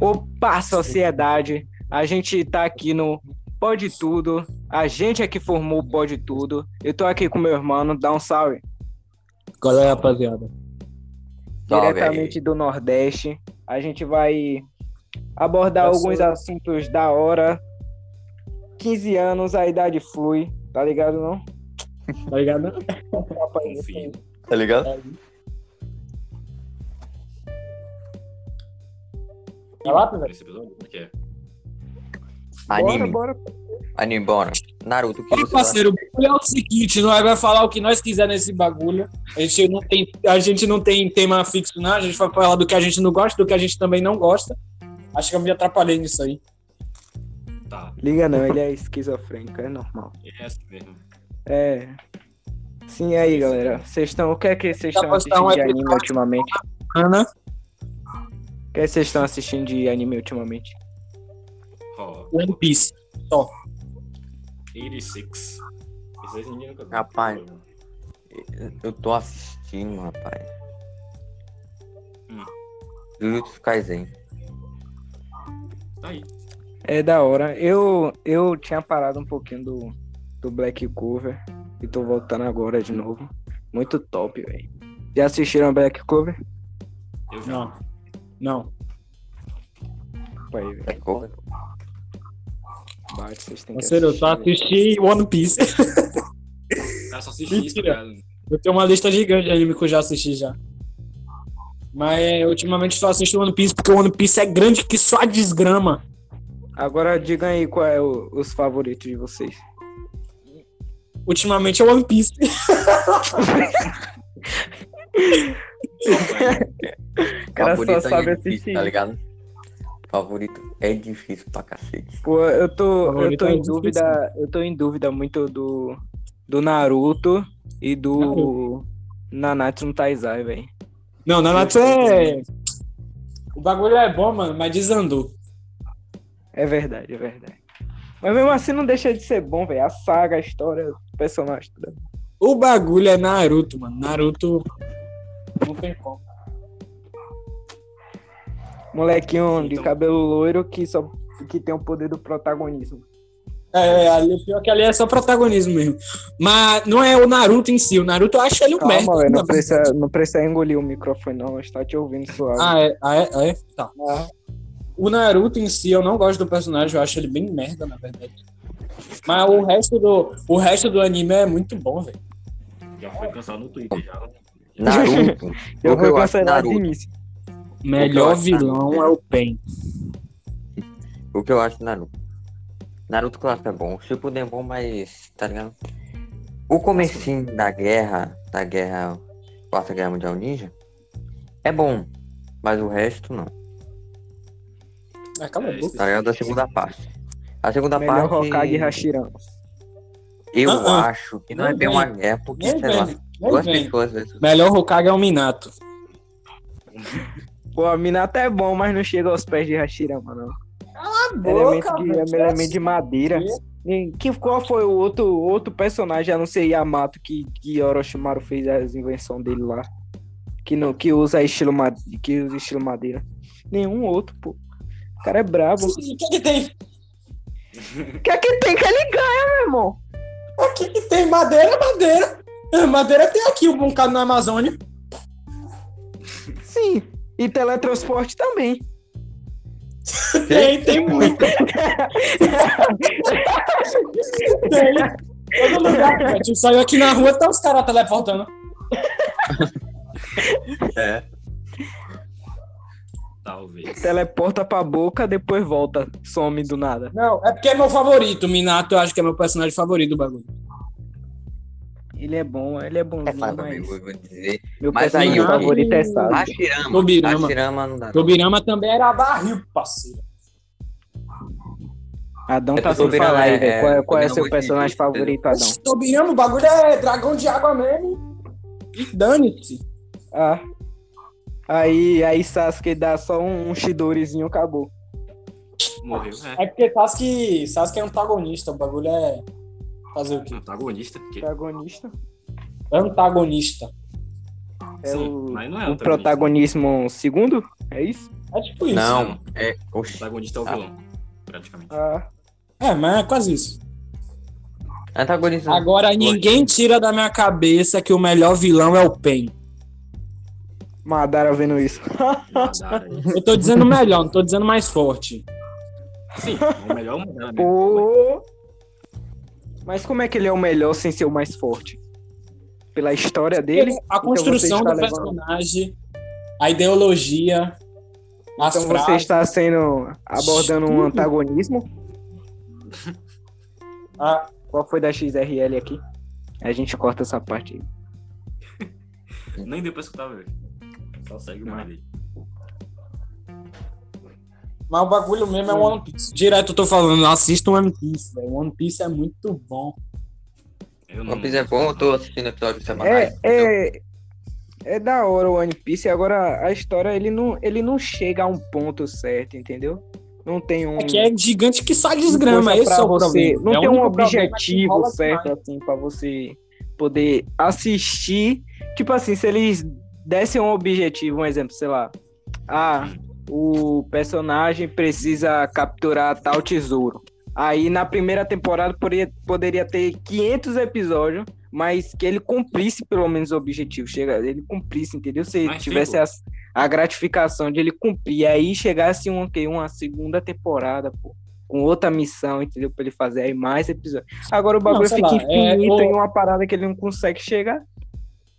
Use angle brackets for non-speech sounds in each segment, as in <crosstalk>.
Opa, sociedade! A gente tá aqui no Pode Tudo. A gente é que formou o Pode Tudo. Eu tô aqui com meu irmão, dá um salve. Qual é, rapaziada? Diretamente do Nordeste. A gente vai abordar Eu alguns sou- assuntos da hora. 15 anos, a idade flui, tá ligado não? Tá ligado? Confio. Tá ligado? Vai lá, velho. Esse episódio, como é que é? Anime. Bora, bora. Anime, bora. Naruto, o que Ei, parceiro, o bagulho é o seguinte, nós vai falar o que nós quiser nesse bagulho. A gente não tem, a gente não tem tema fixo, não. A gente vai falar do que a gente não gosta, do que a gente também não gosta. Acho que eu me atrapalhei nisso aí. Tá, Liga não, ele é esquizofrênico, é normal. é assim mesmo. É. Sim, aí, galera. Vocês estão. O que é que vocês estão um assistindo de anime ultimamente? Ana, que que vocês estão assistindo de anime ultimamente? Ó, One Piece. 86. Esses nunca viu. Rapaz. Eu tô assistindo, rapaz. Hum. Jujutsu Kaisen. Tá aí. É da hora. Eu, eu tinha parado um pouquinho do, do Black Clover e tô voltando agora de novo. Muito top, velho. Já assistiram Black Clover? Eu já. Não. Não. Pô, aí, velho. Cover. Bate, vocês têm que Parceiro, eu velho. assistindo One Piece. <laughs> Só isso, tá Mentira. ligado? Eu tenho uma lista gigante de anime que eu já assisti já. Mas é, ultimamente só assisto One Piece porque o One Piece é grande que só a desgrama. Agora digam aí qual é o- os favoritos de vocês. Ultimamente é One Piece. <laughs> <laughs> O cara só Favorito sabe é difícil, assistir. tá ligado? Favorito é difícil pra cacete. Pô, eu tô, eu Favorito tô é em difícil. dúvida, eu tô em dúvida muito do do Naruto e do Naruto. Nanatsu no Taizai, velho. Não, Nanatsu é. O bagulho é bom, mano, mas desandou. É verdade, é verdade. Mas mesmo assim não deixa de ser bom, velho. A saga, a história, o personagem. tudo. O bagulho é Naruto, mano. Naruto. Não tem como. Molequinho de Então- cabelo loiro que só que tem o poder do protagonismo. É, é, ali, pior que ali é só protagonismo mesmo. Mas não é o Naruto em si. O Naruto eu acho ele um merda. Calma, velho. Não na precisa, não precisa engolir o microfone, não. Está te ouvindo suave. Ah, é, ah, é, ah, é? Tá. Ah, O Naruto em si, eu não gosto do personagem, eu acho ele bem merda, na verdade. Mas o resto do, o resto do anime é muito bom, velho. Já foi cancelado no Twitter já. Naruto. <laughs> eu eu de Naruto. início. Melhor vilão Naruto é o Pen. O que eu acho Naruto? Naruto clássico é bom. O Shippuden é bom, mas. Tá ligado? O comecinho da guerra, da guerra, Quarta Guerra Mundial Ninja, é bom. Mas o resto não. Ah, É. Tá ligado? Da segunda parte. A segunda Melhor parte. Hokage Hashirama. Eu ah. acho que não é Nem bem uma guerra, porque, sei lá, vem, nem duas vem. pessoas. Melhor Hokage é o Minato. <laughs> Pô, a Minato é bom, mas não chega aos pés de Hashirama, não. Cala elemento de, elemento de madeira. E Que, qual foi o outro, outro personagem, a não ser Yamato, que, que Orochimaru fez as invenções dele lá? Que, não, que usa estilo, ma- que usa estilo madeira. Nenhum outro, pô. O cara é brabo. O que que tem? O que é que tem que ele ganha, meu irmão? O que que tem? Madeira é madeira. É, Madeira tem aqui um bocado na Amazônia. Sim. E teletransporte também. <laughs> Tem, tem muito. tem. Todo lugar, velho. Tu saiu aqui na rua, tá os caras teleportando. É. Talvez. Teleporta pra boca, depois volta. Some do nada. Não, é porque é meu favorito. O Minato eu acho que é meu personagem favorito do bagulho. Ele é bom, ele é É bonzinho, fácil, mas eu vou dizer. meu Mas aí, personagem o- favorito é Sasuke. Hashirama. Tobirama. Hashirama não dá. Tobirama também era barril, parceiro. Adão É tá sem falar aí, é- velho. Qual é, qual é seu muito personagem difícil, favorito, Adão? Tobirama, o bagulho é dragão de água mesmo. E dane-se. Ah. Aí, aí Sasuke dá só um, um Shidorizinho, acabou. Morreu. É. É porque Sasuke, Sasuke é antagonista. O bagulho é. Fazer o quê? Antagonista. Que... Protagonista. Antagonista. É Sim, o, mas não é o antagonista. protagonismo segundo? É isso? É tipo isso. Não, é. O protagonista é o vilão, praticamente. Ah, É, mas é quase isso. Antagonista. Agora, ninguém tira da minha cabeça que o melhor vilão é o Pen. Madara vendo isso. Madara, é- <laughs> Eu tô dizendo melhor, não tô dizendo mais forte. Sim, o melhor Madara mesmo. Pô. Mas como é que ele é o melhor sem ser o mais forte? Pela história dele? A construção então do você está levando- personagem, a ideologia, as Então você frases. está sendo abordando um Tudo. antagonismo? a- <laughs> Qual foi da XRL aqui? A gente corta essa parte aí. Nem deu pra escutar, velho. Só segue o mais aí. Mas o bagulho mesmo é o One Piece. Direto eu tô falando, assista o One Piece, velho. One Piece é muito bom. Eu não... One Piece é bom, eu tô assistindo episódios semanais. É, é, é da hora o One Piece, agora a história ele não, ele não chega a um ponto certo, entendeu? Não tem um. É que é gigante que sai desgrama, esse pra é o você, problema. Não É tem um objetivo enrola certo demais. assim pra você poder assistir. Tipo assim, se eles dessem um objetivo, um exemplo, sei lá, ah, o personagem precisa capturar tal tesouro. Aí na primeira temporada poderia, poderia ter 500 episódios, mas que ele cumprisse pelo menos o objetivo, chega, ele cumprisse, entendeu? Se Mas, tivesse tipo- as- a, gratificação de ele cumprir, aí chegasse um, ok, uma segunda temporada, pô, com outra missão, entendeu? Pra ele fazer aí mais episódios. Agora o bagulho sei fica lá, infinito é, o- em uma parada que ele não consegue chegar.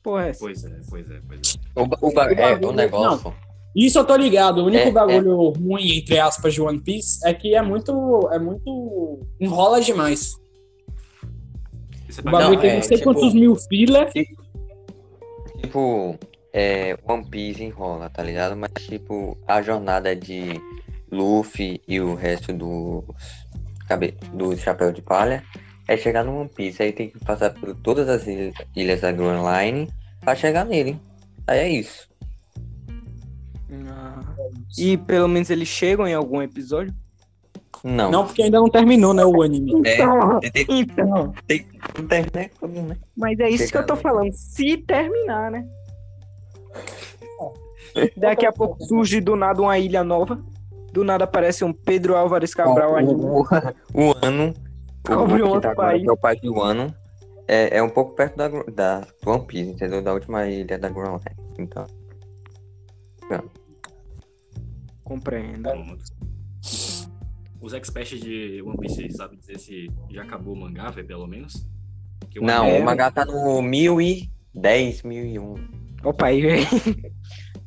Porra, é? Pois é, pois é, pois é. O, ba- o, ba- é, bagulho- o negócio. Isso eu tô ligado. O único É, bagulho ruim, entre aspas, de One Piece é que é muito. É muito. enrola demais. É O pra bagulho Não, tem é, não sei tipo- quantos mil filler. Tipo, é, One Piece enrola, tá ligado? Mas, tipo, a jornada de Luffy e o resto dos cabe... do Chapéu de Palha é chegar no One Piece. Aí tem que passar por todas as il- ilhas da Grand Line pra chegar nele. Aí é isso. Ah. E pelo menos eles chegam em algum episódio? Não. Não, porque ainda não terminou, né, o <laughs> anime. É, Então, tem, tem, então. tem, tem, né? Né? Mas é isso que eu tô Chegando. falando. Se terminar, né? Daqui a pouco surge do nada uma ilha nova. Do nada aparece um Pedro Álvares Cabral aí. o, o, o ano. O Cobre um outro tá agora, país. que é o país do ano. É, é um pouco perto da, da do One Piece, entendeu? Da última ilha da Grand Line. Então. Compreendo. Pronto. Os experts de One Piece sabem dizer se já acabou o mangá, velho, pelo menos? Que o Não, É. o mangá tá no 1010, 1001. Opa, aí, velho.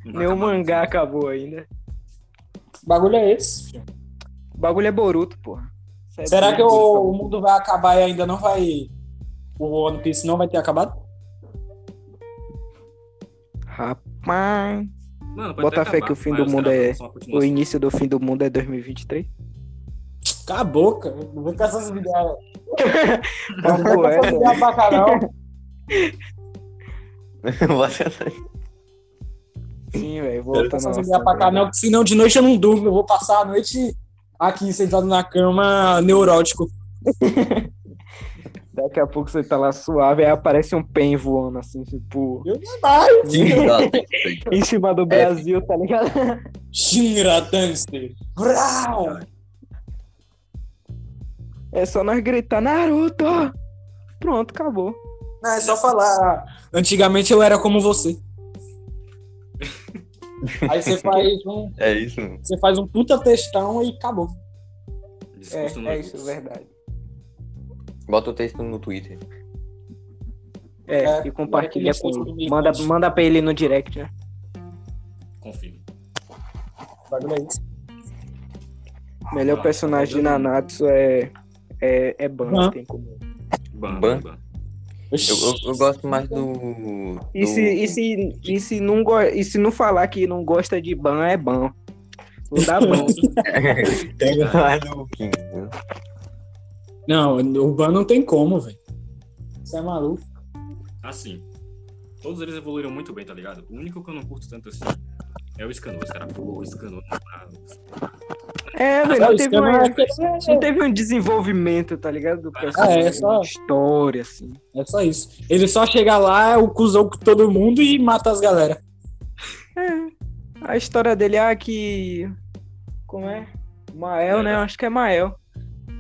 não vai Meu mangá acabou ainda. O bagulho é esse. O bagulho é Boruto, porra. É Será que o, o mundo vai acabar e ainda não vai. O One Piece não vai ter acabado? Rapaz. Mano, pode Bota fé que o fim do mundo é- O continuação. início do fim do mundo é 2023. Cala a boca. Não vem com essas ideias. Não vem com é, essas ideias pra cá, não. Você Sim, velho. Não Voltando essas ideias pra cá, não. Porque senão de noite eu não durmo. Eu vou passar a noite aqui sentado na cama, neurótico. <laughs> Daqui a pouco você tá lá suave, aí aparece um pen voando assim, tipo, Eu não vai. <laughs> em cima do Brasil, tá ligado? Shinra Dance. Brau! É só nós gritar, Naruto! Pronto, acabou. Não, é só falar. Antigamente eu era como você. Aí você <laughs> faz um, É isso. você faz um puta textão e acabou. É, é isso, verdade. Bota o texto no Twitter. É, É, e compartilha com ele. Manda, manda pra ele no direct, né? Confirmo. Bagulho é isso. Melhor Ah, personagem de? Nanatsu é, é, é Ban, Ban. tem como. Ban, Ban? ban. Eu, eu, eu gosto mais do. E do- se, e, se, e, se não, go- e se não falar que não gosta de Ban, é Ban. Não dá <laughs> Ban. <laughs> Do King. viu? Não, o Ban não tem como, velho. Você é maluco. Assim, todos eles evoluíram muito bem, tá ligado? O único que eu não curto tanto assim é o Scanor, cara. Pô, o Scanor. É, velho, Só não isso, teve, uma- eu- não teve um desenvolvimento, tá ligado? Do personagem, é só- uma história, assim. É só isso. Ele só chega lá, é o cuzão com todo mundo e mata as galera. A história dele é que. Como é? Mael, né? Acho que é Mael.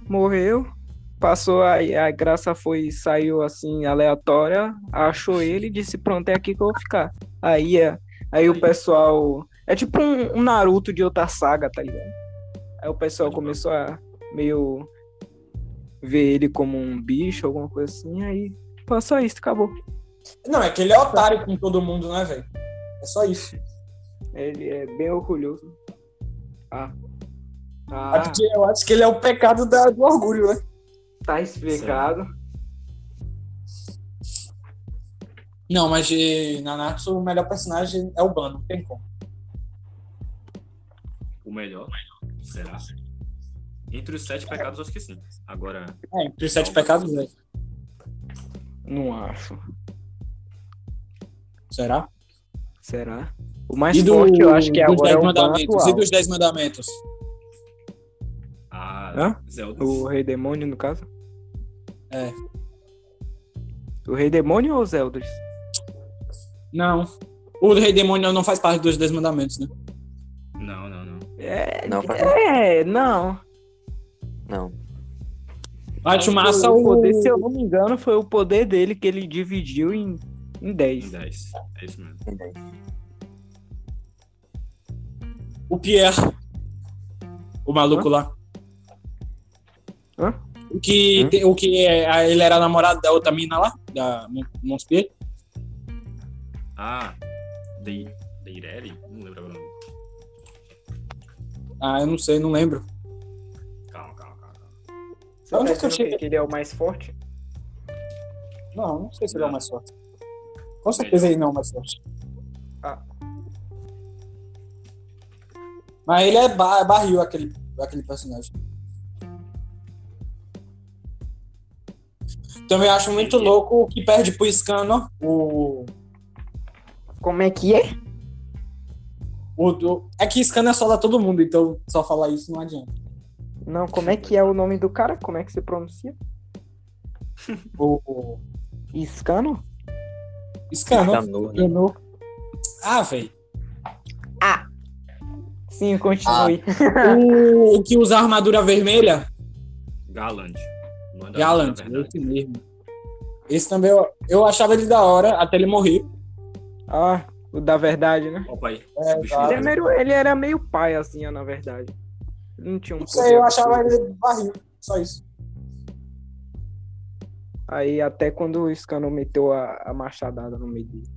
Morreu. Passou a, a graça foi, saiu assim, aleatória, achou ele e disse, pronto, é aqui que eu vou ficar. Aí é. Aí o pessoal. É tipo um, um Naruto de outra saga, tá ligado? Aí o pessoal começou a meio ver ele como um bicho, alguma coisa assim, aí passou isso, acabou. Não, é que ele é otário com todo mundo, né, velho? É só isso. Ele é bem orgulhoso. Ah. É Ah, porque eu acho que ele é o pecado da- do orgulho, né? Tá explicado. Não, mas de Nanatsu, o melhor personagem é o Bano, não tem como. O melhor? Será? Entre os sete pecados, acho que sim. Agora, É, entre os sete pecados, é. Não acho. Será? Será? O mais E do, forte eu acho que dos agora Dez é o Ban mandamentos. atual. E dos Dez Mandamentos? a Hã? Zelda. O Rei Demônio, no caso? É. O Rei Demônio ou os Elders? Não. O Rei Demônio não faz parte dos Dez Mandamentos, né? Não, não, não. É, Não, faz- é, não. Não. Acho massa o poder, se eu não me engano, foi o poder dele que ele dividiu em, em Em 10. 10. É isso mesmo. o Pierre. O maluco lá. Hã? O que, tem- o que é, ele era namorado da outra mina lá, da Mon- Monspier. Ah, Dei, Deireli? Não lembro agora o nome. Ah, eu não sei, não lembro. Calma, calma, calma. calma. Você Onde que eu cheguei? que ele é o mais forte? Não, não sei se ele é o mais forte. Com certeza ele não é o mais forte. Ah. Mas ele é ba barril, aquele, aquele personagem. Também acho muito louco o que perde pro Scano, o, Como é que é? o, do- É que Scano é só da todo mundo, então só falar isso não adianta. Não, como é que é o nome do cara? Como é que se pronuncia? O, o Iscano? Scano. Scano, né? Scano. Ah, velho. Sim, continue. O, o que usa a armadura vermelha, Galant. Não é da- Gallant, da verdade. esse mesmo. Esse também eu, eu achava ele da hora até ele morrer. Ah, o da verdade, né? Ó, pai. É, exato. Ele, é meio- ele era meio pai, assim, na verdade. Ele não tinha um Não sei, eu achava absurdo. ele barril. Só isso. Aí até quando o Scano meteu a, a machadada no meio dele.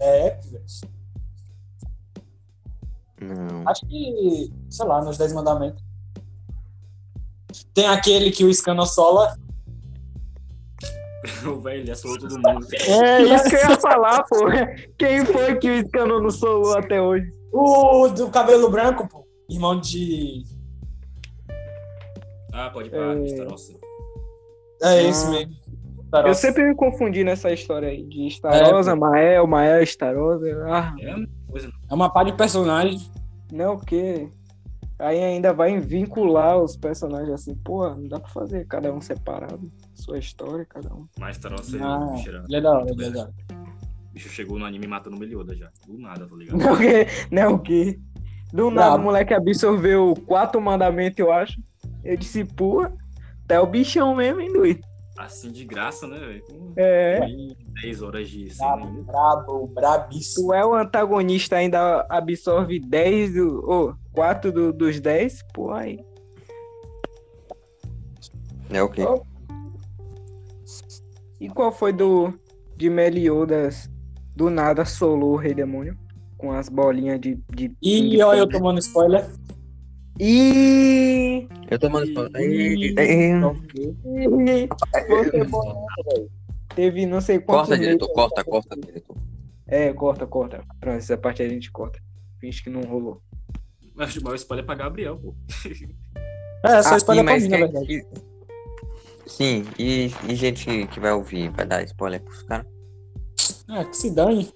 É, velho. Não. Acho que, sei lá, nos Dez Mandamentos. Tem aquele que o Scano sola. <laughs> O velho, ele assolou todo mundo. É isso que eu ia <laughs> falar, pô. Quem foi que o Scano não solou até hoje? O do cabelo branco, pô. Irmão de. Ah, pode ir pra É. Starossa. É Ah. mesmo. Eu sempre me confundi nessa história aí de Starosa, Mael, Mael, Starosa. Ah, É a mesma coisa. É uma pá de personagem. não, o quê? Aí ainda vai vincular os personagens assim, porra, não dá pra fazer cada um separado. Sua história, cada um. Mas Starossa, Ah, o bicho, era- ele é da hora, ele é da hora. o bicho chegou no anime matando o Melioda já. Do nada, tá ligado? Não, <laughs> o quê? Não, o quê? Do nada, o moleque absorveu quatro mandamentos, eu acho. Eu disse, porra, tá o bichão mesmo, hein, doido? Assim de graça, né, velho? É. 10 horas de cena Brabo, brabíssimo. Tu é o antagonista, ainda absorve 10 do. Ô, 4 do, dos 10? Pô, aí. É o quê? E qual foi do. De Meliodas? Do nada solou o Rei Demônio? Com as bolinhas de. de E olha eu tomando spoiler. Ih! Eu. Ih. Você bom, velho. Teve não sei quantos. Corta, diretor, meses- corta, corta, diretor. É, corta, corta. Pronto, essa parte a gente corta. Finge que não rolou. Mas o maior spoiler é pra Gabriel, pô. É, só Ah, spoiler sim, pra mim, na quem- verdade. que- Sim, e, e gente que vai ouvir, vai dar spoiler pros caras? É, que se dane.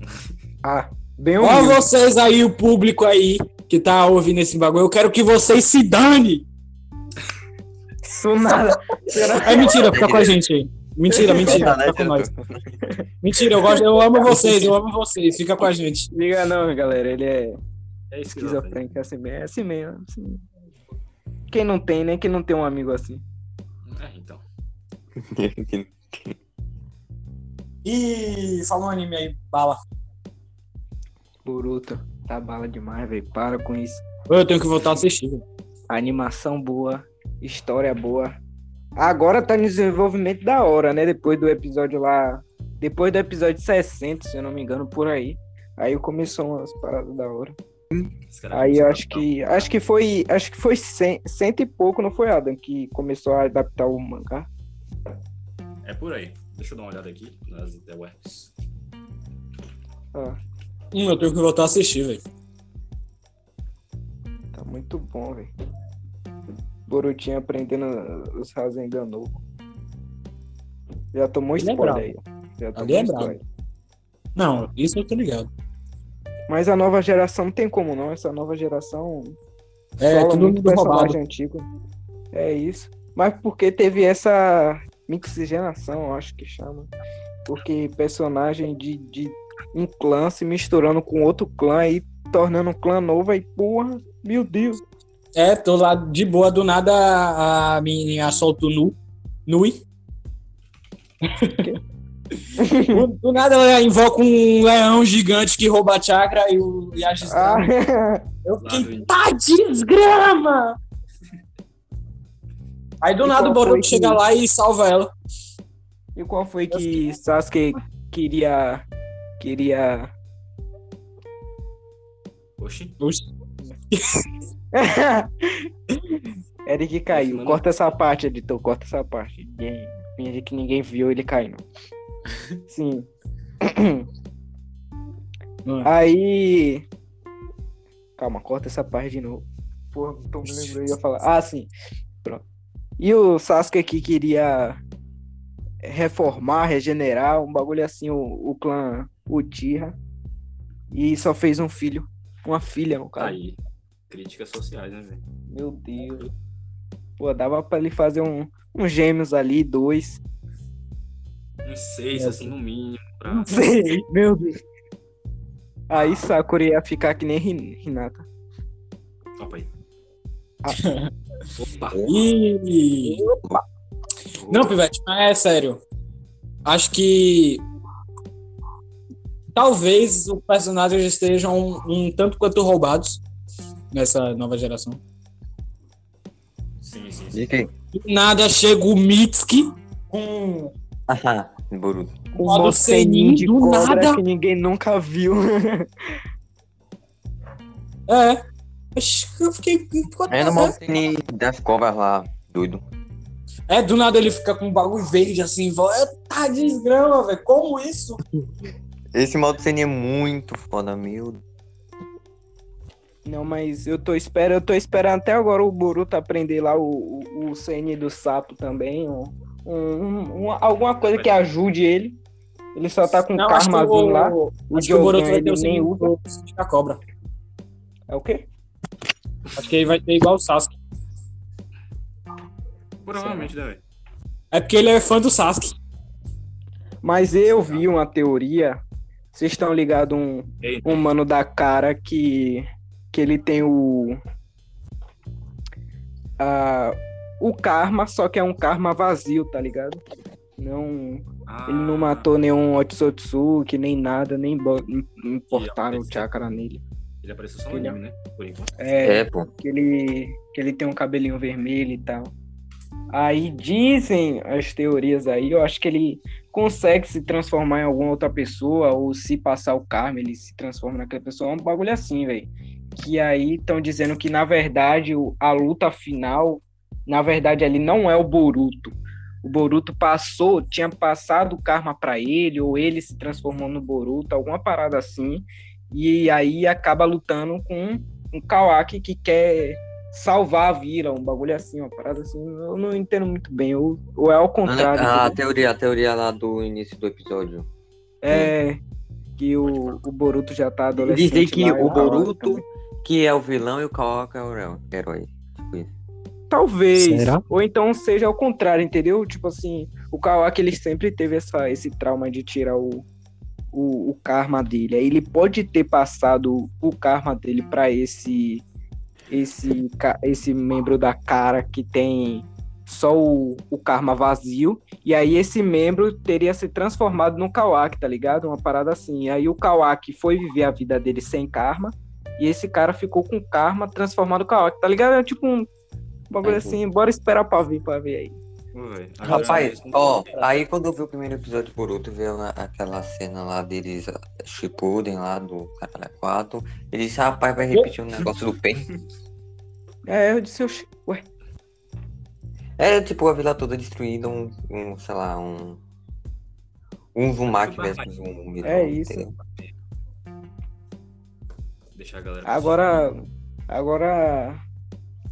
<laughs> Ah, bem humilde. vocês aí, o público aí. que tá ouvindo esse bagulho, eu quero que vocês se dane! Isso nada. É mentira, fica com a gente aí. Mentira, mentira, fica com nós. Mentira, eu, gosto, eu amo vocês, eu amo vocês, fica com a gente. Liga não, galera. Ele é É esquizofrênico. É assim mesmo. é assim mesmo. Quem não tem, né? Quem não tem um amigo assim. Ih, fala um anime aí, bala. Boruto. Tá bala demais, velho. Para com isso. Eu tenho que voltar a assistir. Animação boa. História boa. Agora tá no desenvolvimento da hora, né? Depois do episódio lá. Depois do episódio 60, se eu não me engano, por aí. Aí começou umas paradas da hora. Aí eu acho que. Acho que foi. Acho que foi cento e pouco, não foi, Adam? Que começou a adaptar o mangá. É por aí. Deixa eu dar uma olhada aqui nas interwebs. Ah, Hum, eu tenho que voltar a assistir, velho. tá muito bom, velho. Borutinho aprendendo os Rasengan novo. Já tomou Ele é spoiler brabo. aí. Já tomou Ali é spoiler. Não, isso eu tô ligado. Mas a nova geração não tem como não. Essa nova geração É, tudo muito muito personagem roubado. antigo. É isso. Mas porque teve essa mixigenação, acho que chama. Porque personagem de, de um clã se misturando com outro clã e tornando um clã novo aí, porra, meu Deus. É, tô lá de boa, do nada a menininha solta o nu. Nui. <laughs> do, nada ela invoca um leão gigante que rouba a chakra e, o, e a Ah. <laughs> Eu fiquei, tá desgrama! Aí do E nada o Boruto que- chega lá e salva ela. e qual foi que Sasuke queria. Queria. Oxi. Oxi. <laughs> Eric caiu. Mano. Corta essa parte, editor. Corta essa parte. Ninguém, finge que ninguém viu ele caindo. <laughs> Sim. Hum. Aí. Calma, corta essa parte de novo. Porra, não tô me <laughs> lembrando. Eu ia falar. Ah, sim. E o Sasuke aqui queria reformar, regenerar, um bagulho assim, o, o clã Uchiha. E só fez um filho. Uma filha, no Tá caso. aí. Críticas sociais, né, velho? Meu Deus. Pô, dava pra ele fazer um, um gêmeos ali, dois. Uns seis, É, assim, no mínimo. Pra... Não sei. Meu Deus. Aí Sakura ia ficar que nem Hin- Hinata. Opa aí. Ah. <laughs> Opa. Ih. Não, Pivete, mas é sério. Acho que talvez os personagens estejam um, um tanto quanto roubados nessa nova geração. Sim, sim, sim. De quem? Do nada chega o Mitsuki com Ah, Boruto. Um Modo moceninho de Senin, do cobra nada. que ninguém nunca viu. <laughs> É. Oxi, Eu fiquei. É no Mountain das cobras lá, doido. É, do nada ele fica com um bagulho verde assim, volta. Tá desgrama, velho. Como isso? Esse modo Senin é muito foda, meu. Não, mas eu tô esperando, eu tô esperando até agora o Boruto aprender lá o, o, o CN do sapo também. Um, um- um- alguma coisa que ajude ele. Ele só tá com Não, karmazinho o, lá. O acho que o Boruto vai ter o o da cobra. É o quê? Acho que ele vai ter igual o Sasuke. Provavelmente, né, velho? É porque ele é fã do Sasuke. Mas eu vi uma teoria. Vocês estão ligados um, um mano da cara que que ele tem o a, o karma, só que é um karma vazio, tá ligado? Não, ah, ele não matou nenhum Otsutsuki, nem nada, nem não importaram o chakra nele. Ele apareceu só no anime, né? Por enquanto. É, É, pô. que ele que ele tem um cabelinho vermelho e tal. Aí dizem as teorias aí, eu acho que ele consegue se transformar em alguma outra pessoa, ou se passar o karma, ele se transforma naquela pessoa, é um bagulho assim, velho. Que aí estão dizendo que, na verdade, a luta final, na verdade, ali não é o Boruto. O Boruto passou, tinha passado o karma pra ele, ou ele se transformou no Boruto, alguma parada assim. E aí acaba lutando com um Kawaki que quer salvar a vila, um bagulho assim, uma parada assim. Eu não entendo muito bem. Ou, ou é ao contrário. A entendeu? teoria, a teoria lá do início do episódio. É que o, o Boruto já tá adolescente. Dizem que lá, o Kawaki Boruto que é o vilão e o Kawaki é o herói- herói. Tipo isso. Talvez. Será? Ou então seja ao contrário, entendeu? Tipo assim, o Kawaki ele sempre teve essa, esse trauma de tirar o, o, o karma dele. Aí ele pode ter passado o karma dele pra esse esse esse membro da cara que tem só o, o karma vazio. E aí esse membro teria se transformado no Kawaki, tá ligado? Uma parada assim. E aí o Kawaki foi viver a vida dele sem karma. E esse cara ficou com karma transformado no Kawaki, tá ligado? É tipo um bagulho Uhum. assim, bora esperar pra vir pra ver aí. Rapaz, ó, aí quando eu vi o primeiro episódio de Boruto, veio na- aquela cena lá deles, ah, Shippuden lá do Caralho 4, ele disse, rapaz, vai repetir um negócio do Pen. <laughs> É, eu disse, ué. É tipo a vila toda destruída, um, um sei lá, um. Um Zumaki versus um Midori, É isso. entendeu? Deixar a galera. Agora, agora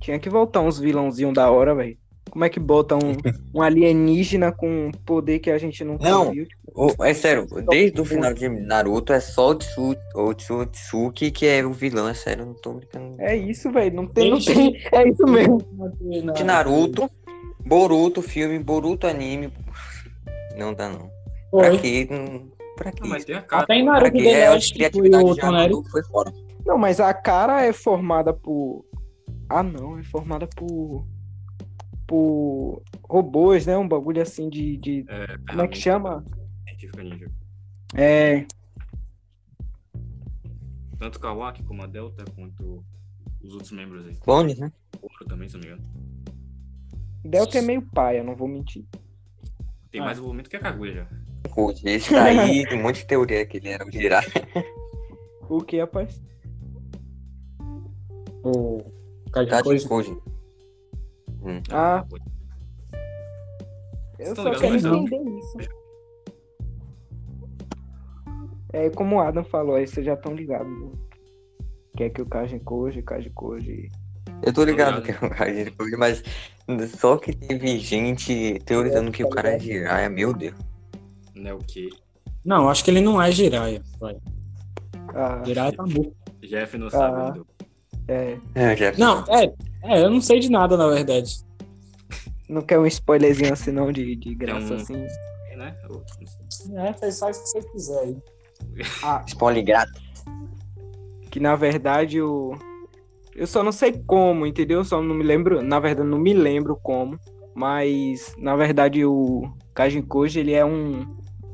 tinha que voltar uns vilãozinhos da hora, velho. Como é que bota um, um alienígena com um poder que a gente nunca Não. viu? O- é sério, desde o final de Naruto é só o Tsu- o Tsutsuki que é o vilão, é sério, não tô brincando. É isso, velho. Não tem, não tem. É isso mesmo. De Naruto, Boruto, filme, Boruto anime. Não dá não. Pra? Não- Pra quê? Não, mas tem a cara. Até em Pra Naruto quê? The É, a Last foi criatividade o já Toneri. mandou, foi fora. Não, mas a cara é formada por. Ah, não. É formada por. Por robôs, né? Um bagulho assim de. de... É, Como é que chama? Científica ninja. É. Tanto o Kawaki como a Delta, quanto os outros membros aí. Clones, né? O Ouro também, se não me engano. Delta é meio paia, não vou mentir. Tem Ah. mais envolvimento que a Kaguya já. Pô, Esse daí <laughs> tem um monte de teoria que ele era o Jiraiya. O que, rapaz? O Kaji Koji. Koji. Ah, eu Estão só quero não? entender isso. É como o Adam falou, aí vocês já estão ligados. né? Que é que o Kaji Koji, Kaji Koji. Eu tô ligado ligado. que é o Kajiro Koji, mas só que teve gente teorizando que o cara é Jiraiya, meu Deus. Né, o quê? Não, acho que ele não é Jiraiya. vai. Ah, Jiraiya tá morto. Jeff não Ah. sabe. do- é. É, já Não, é, é, eu não sei de nada, na verdade. Não quer um spoilerzinho assim não de, de graça um- assim. Né? Não sei. É, faz faz o que você quiser aí. <laughs> Spoiler grátis. Que na verdade o. Eu só não sei como, entendeu? Só não me lembro. Na verdade, não me lembro como. Mas, na verdade, o Kajin Koji, ele é um.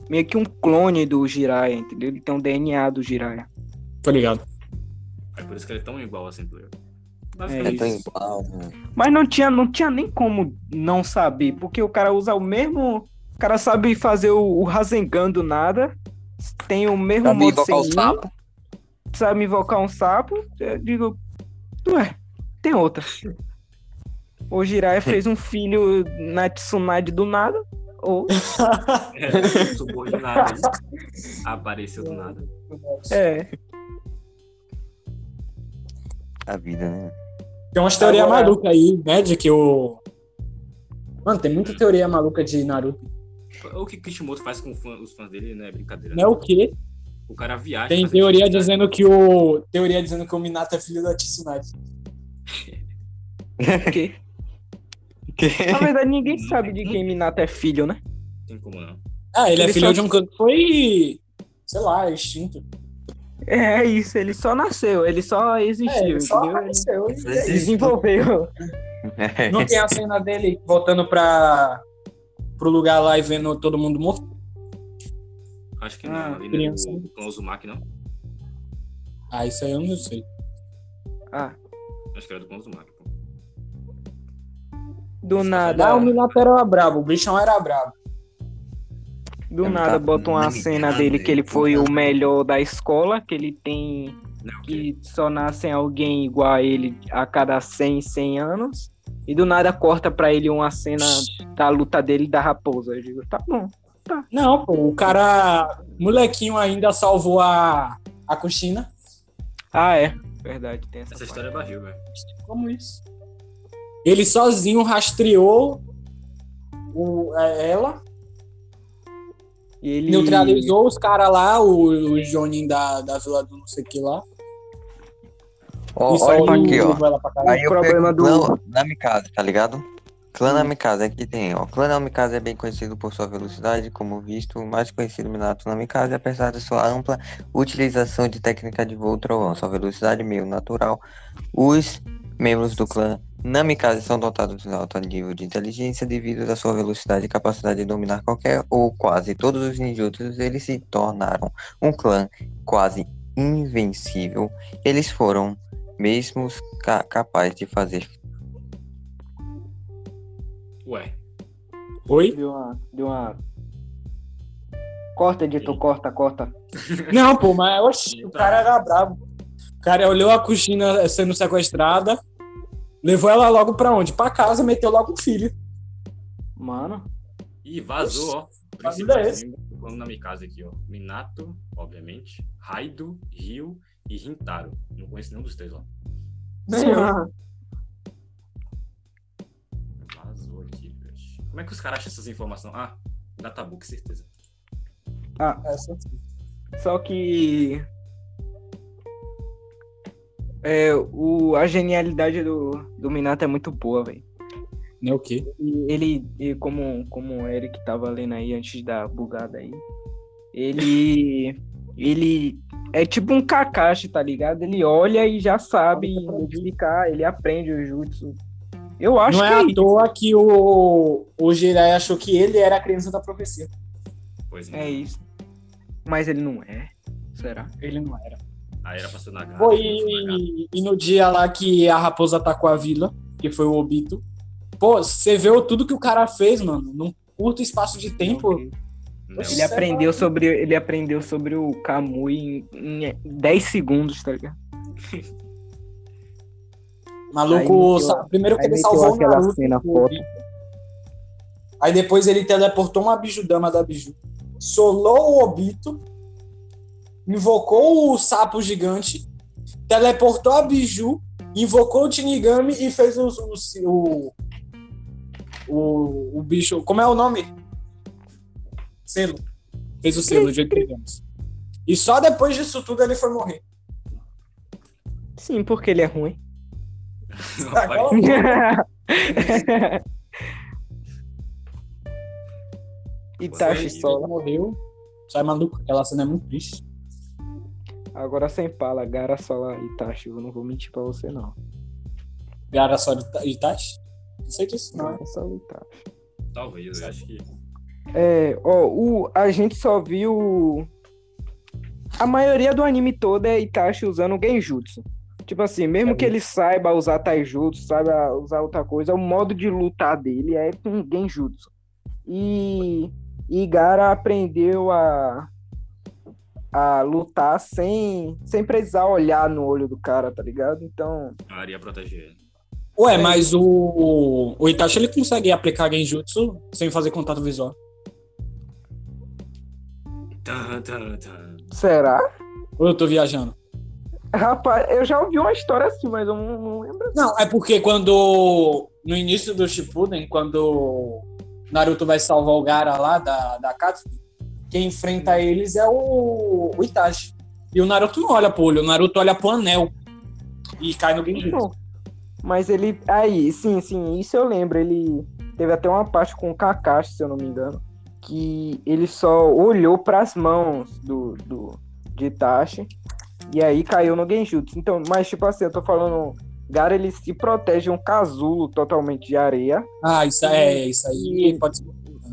Meio que um clone do Jiraiya, entendeu? Ele tem um DNA do Jiraiya. Tô ligado. É por isso que ele é tão igual assim, player. É Basicamente, tão igual, né? Mas não tinha, não tinha nem como não saber, porque o cara usa o mesmo. O cara sabe fazer o, o Rasengan do nada. Tem o mesmo Sabe modo invocar Senin, sapo? Sabe invocar um sapo. Eu digo. Ué, tem outra. O Jiraiya fez um filho na Tsunade do nada. Ou. <laughs> É, subordinado. aí. Apareceu do nada. É. A vida, né? Tem umas teorias Agora- malucas aí, né? De que o. Mano, tem muita teoria maluca de Naruto. O que Kishimoto faz com os fãs dele não é brincadeira. Não é o quê? O cara viaja. Tem teoria dizendo que o. Teoria dizendo que o Minato é filho da Tsunade. <laughs> Porque, na verdade, ninguém sabe de quem Minato é filho, né? Tem como não. Ah, ele, é Ele filho só- de um canto que foi. Sei lá, extinto. É isso, ele só nasceu, ele só existiu, É, ele só entendeu? Ele e- desenvolveu. Não tem a cena dele voltando pra. pro lugar lá e vendo todo mundo morto? Acho que Ah, não. Ali criança. no o clã Uzumaki, não. Ah, isso aí eu não sei. Ah, Acho que era do pô. do Ah, nada, o Minato era brabo, o bichão era brabo. Do Eu nada tava bota uma muito cena ligado, dele que ele foi o melhor da escola, que ele tem Não, que só nascem alguém igual a ele a cada 100, 100 anos. E do nada corta pra ele uma cena da luta dele e da raposa. Eu digo, tá bom. Não, pô, o cara, molequinho ainda salvou a, a Kushina. Ah, é. Verdade, tem essa, Essa parte. história é barril, velho. Como isso? Ele sozinho rastreou o, é, ela, ele neutralizou os caras lá, o, o Jonin da, da vila do não sei o que lá. Ó, E só olha o aqui, ó. Aí eu problema pego do- clã Namikaze, tá ligado? Clã Namikaze, aqui tem, ó. Clã Namikaze é bem conhecido por sua velocidade, como visto, o mais conhecido Minato Namikaze, apesar de sua ampla utilização de técnica de voo trovão, sua velocidade meio natural. Os membros do clã Namikaze são dotados de alto nível de inteligência devido à sua velocidade e capacidade de dominar qualquer ou quase todos os ninjutsus. Eles se tornaram um clã quase invencível. Eles foram mesmos ca capazes de fazer Ué, Oi? Deu uma. Deu uma. Corta, editor, corta, corta. <laughs> Não, pô, mas oxi, o cara era bravo. O cara olhou a Cuxina sendo sequestrada, levou ela logo pra onde? Pra casa, meteu logo o filho. Mano. Ih, vazou, ó. A vida é Principais membros do clã Namikaze aqui, ó. Minato, obviamente. Raido, Ryu e Rintaro. Não conheço nenhum dos três lá. <laughs> Vazou aqui, velho. Como é que os caras acham essas informações? Ah, databook, certeza. É, só- Só que. É, o, a genialidade do, do Minato é muito boa, velho. Né, o quê? E ele, e como, como o Eric tava lendo aí antes da bugada aí, ele. <laughs> Ele é tipo um Kakashi, tá ligado? Ele olha e já sabe identificar, ele aprende o jutsu. Eu acho Não que é à isso. toa que o, o Jirai achou que ele era a criança da profecia. Pois É isso. Mas ele não é. Será? Ele não era. Aí era pra ser Nagata. Foi e, e no dia lá que a raposa atacou a vila, que foi o Obito. Pô, você viu tudo que o cara fez, mano, num curto espaço de tempo. Não, Ele aprendeu sobre, ele aprendeu sobre o Kamui em, em 10 segundos, tá ligado? <laughs> Maluco, Aí meteu- sa- primeiro que ele salvou o aquela Naruto. cena. Aí depois ele teleportou uma bijudama da biju. Solou o Obito. Invocou o sapo gigante. Teleportou a biju. Invocou o Shinigami e fez o, o, o, o, o bicho. Como é o nome? Selo. Fez o selo de 8 anos. E só depois disso tudo ele foi morrer. Sim, porque ele é ruim. <laughs> <laughs> Itachi Sola. morreu. Sai maluco, aquela cena é muito triste. Agora sem pala, Gara Sola Itachi. Eu não vou mentir pra você, não. Gara só de Ita- Itachi? Não sei disso, não. Gara Sola Itachi. Talvez, eu acho que. É, ó, o, a gente só viu. A maioria do anime todo é Itachi usando o Genjutsu. Tipo assim, mesmo que ele saiba usar Taijutsu, saiba usar outra coisa, o modo de lutar dele é com Genjutsu. E, e Gara aprendeu a, a lutar sem, sem precisar olhar no olho do cara, tá ligado? Então, ia proteger ele. Ué, mas o, o Itachi ele consegue aplicar Genjutsu sem fazer contato visual. Será? Ou eu tô viajando? Rapaz, eu já ouvi uma história assim, mas eu não, não lembro. Não, é porque quando. No início do Shippuden, quando Naruto vai salvar o Gara lá da, da Katsuki, quem enfrenta eles é o, o Itachi. E o Naruto não olha pro olho, o Naruto olha pro anel. E cai no Genjutsu. Não. Mas ele. Aí, sim, sim, isso eu lembro. Ele teve até uma parte com o Kakashi, se eu não me engano. Que ele só olhou pras mãos do, do de Itachi. E aí caiu no Genjutsu. Então, mas tipo assim, eu tô falando. Gara ele se protege um casulo totalmente de areia. Ah, isso é isso aí. E- Pode ser.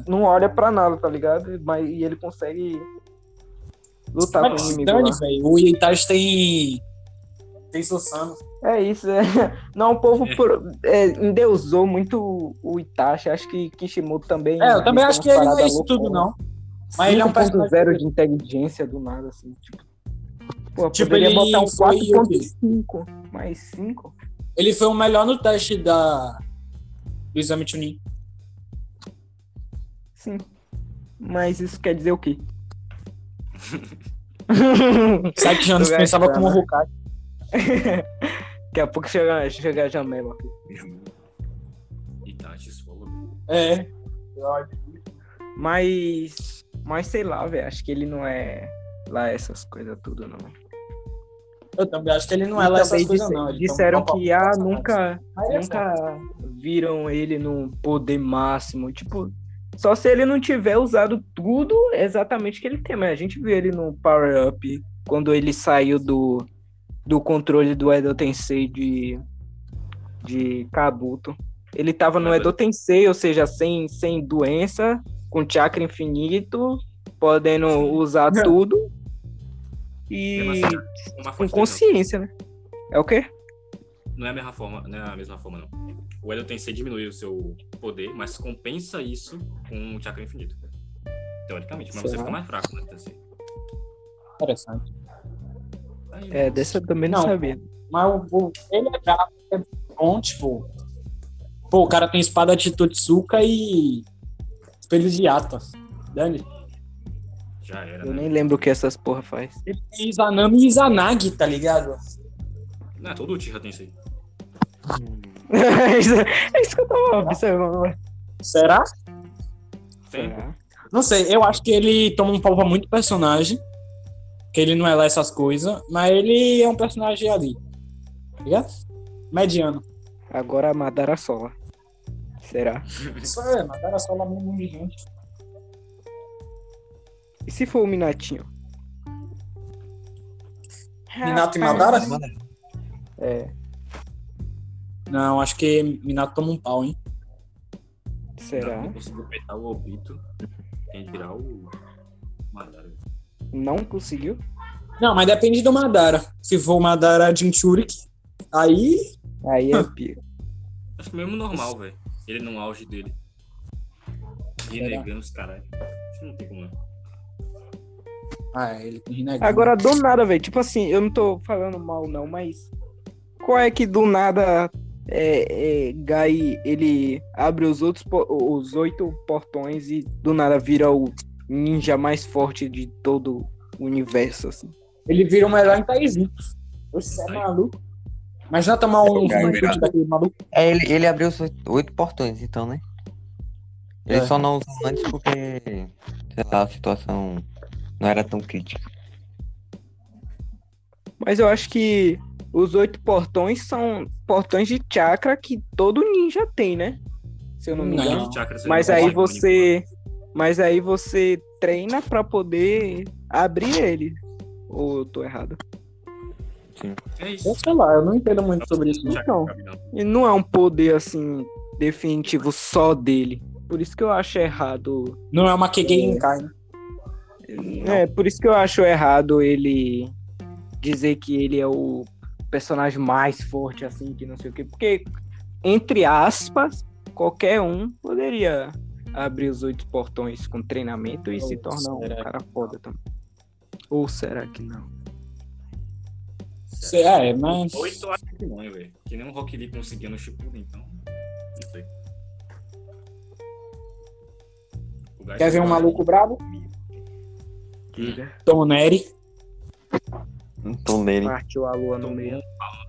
Não olha pra nada, tá ligado? Mas e ele consegue lutar com o Mas inimigo. Dani, lá. velho. O Itachi tem. Tem Susanoo. É isso, é. Não, o povo por- é, endeusou muito o Itachi. Acho que Kishimoto também. É, eu também fez acho que ele não é isso tudo, louconas. não. Mas ele é um 5.0 personagem. de inteligência do nada, assim. Tipo, pô, Tipo, poderia ele botar um foi o quê? 4.5. Mais 5? Ele foi o melhor no teste da... do exame Chunin. Sim. Mas isso quer dizer o quê? Sete anos Do pensava como né? Hokage. <laughs> Daqui a pouco chega, chega a Jamela aqui. Itachi. É. Mas. Mas sei lá, velho. Acho que ele não é lá essas coisas tudo, não. Eu também acho que ele não é lá essas coisas, não. Ele disseram um que ah, nunca, é nunca viram ele no poder máximo. Tipo, só se ele não tiver usado tudo exatamente que ele tem. Mas a gente viu ele no Power Up quando ele saiu do, do controle do Edo Tensei de, de Kabuto. Ele tava no Edo Tensei, ou seja, sem, sem doença, com chakra infinito, podendo usar <laughs> tudo. E com consciência, né? É o quê? não. Não é a mesma forma, não é a mesma forma, não. O Edo Tensei diminui o seu poder, mas compensa isso com o chakra infinito. Teoricamente, mas você Será? fica mais fraco no Edo Tensei. interessante. Aí, É, dessa eu também não, Não. sabia. Mas o, ele é brabo, é bom, tipo. Pô, o cara tem espada de Totsuka e. Espelho de Ata. Dani. Já era, Eu né? nem lembro o que essas porra faz. Ele tem Izanami e Izanagi, tá ligado? Não, todo o Tira tem isso aí. isso, <laughs> é isso que eu tava observando. Será? Tem, Será? Não sei, eu acho que ele toma um pau pra muito personagem. Que ele não é lá essas coisas, mas ele é um personagem ali. Tá ligado? Mediano. Agora a Madara Sola. Será? Isso é, só lá mesmo de gente. E se for o Minatinho? Minato e Madara? É, Não, acho que Minato toma um pau, hein? será? Não conseguiu peitar o Obito. Tem que tirar o Madara. Não conseguiu? Não, mas depende do Madara. Se for o Madara Jinchurik, aí. Aí é <laughs> pico. Acho mesmo normal, velho. Ele no auge dele. Renegando os caralho. Acho que não tem como não. Ah, é, ele tem renegado. Agora, do nada, velho. Tipo assim, eu não tô falando mal, não, mas. Qual é que do nada é, é, Gai ele abre os outros os oito portões e do nada vira o ninja mais forte de todo o universo, assim. Ele vira o melhor em Taizinho. Você é maluco? Imagina tomar um daquele maluco. É, ele, ele abriu os oito, oito portões, então, né? Ele É. só não usou antes porque, sei lá, a situação não era tão crítica. Mas eu acho que os oito portões são portões de chakra que todo ninja tem, né? Se eu não me Não. engano. Chakras Mas aí não você. Mas aí você treina pra poder abrir ele. Ou eu tô errado? manipular. É isso. Eu sei lá, eu não entendo muito sobre isso. não. Então. não. E não é um poder assim definitivo só dele. Por isso que eu acho errado. Não é uma Kegenkai, né? É, por isso que eu acho errado ele dizer que ele é o personagem mais forte, assim, que não sei o quê. Porque, entre aspas, qualquer um poderia abrir os oito portões com treinamento e Ou se tornar um cara foda também. Ou será que não? Cê- É, mas. Oito acho que não, velho. Que nem um Rock Lee conseguia no Shippuden, então. Não sei. Quer ver um chegou maluco brabo? Diga. Toneri. Não tô nele. Partiu a lua no meio.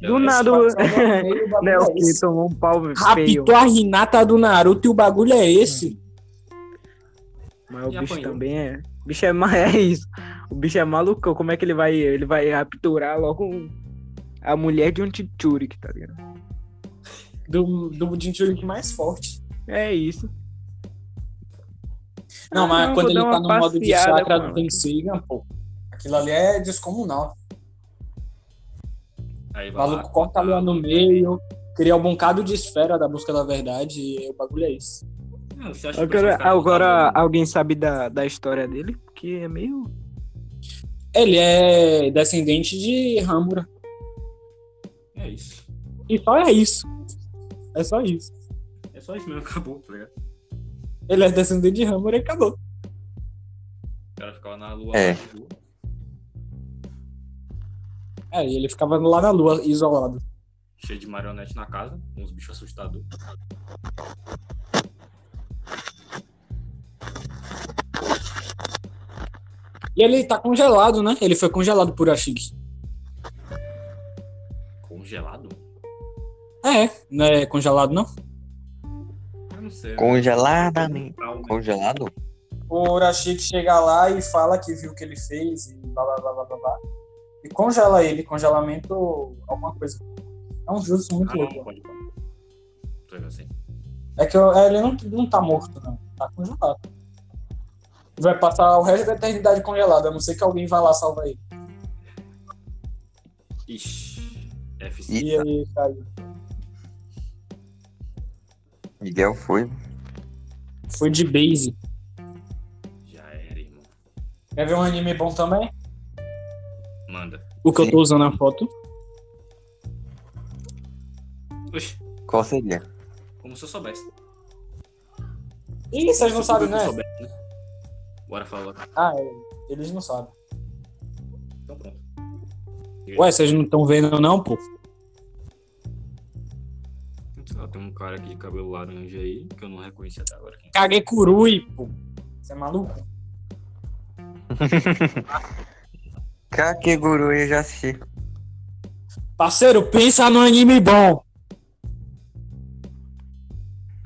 Do nada, Léo <laughs> é que tomou um pau feio. Raptou a Hinata do Naruto e o bagulho é esse. Mas o bicho apanhou. também é. O bicho é, ma- <laughs> é isso. O bicho é malucão. Como é que ele vai. Ele vai capturar logo um- a mulher de um Chichurik, tá ligado? Do, do mais forte. É isso. Não, Ah, mas não, quando vou ele dar tá uma no modo de passeada chakra com do ela. Tenseigan, pô. Aquilo ali é descomunal. Aí O vai lá, maluco corta a lua no meio, cria um bocado de esfera da busca da verdade e o bagulho é esse. Não, você acha que Agora, agora alguém sabe da, da história dele? Porque é meio. Ele é descendente de Hamura. É isso. E só é isso. É só isso. É só isso mesmo, <laughs> acabou, tá ligado? Ele é descendente de Hamura e acabou. O cara ficava na lua. É. lá, na lua. É, e ele ficava lá na lua, isolado. cheio de marionete na casa, com uns bichos assustadores. E ele tá congelado, né? Ele foi congelado por Ashiki. Congelado? É, não é congelado, não? Eu não sei. Congeladamente. Calma. Congelado? O Urashiki chega lá e fala que viu o que ele fez e blá blá blá blá blá blá. E congela ele, congelamento, alguma coisa. É um jutsu muito Ah, louco. não, pode, vendo assim. É que eu- ele não, não tá morto, não. Tá congelado. Vai passar o resto da eternidade congelado, a não ser que alguém vá lá salvar ele. Ixi. FC. Ih. E aí, caiu. Miguel foi. Foi de base. Já era, irmão. Quer ver um anime bom também? O que eu Sim. tô usando na foto. Oxi, Qual seria? como se eu soubesse. Ih, vocês não sabem, eu né? soubesse, né? Bora falar. Ah, é. eles não sabem. Então pronto. Ué, vocês não estão vendo não, pô? Lá, tem um cara aqui de cabelo laranja aí, que eu não reconheci até agora. Caguei curui, pô. Você é maluco? <laughs> Kakeguru eu já assisti. Parceiro, pensa no anime bom.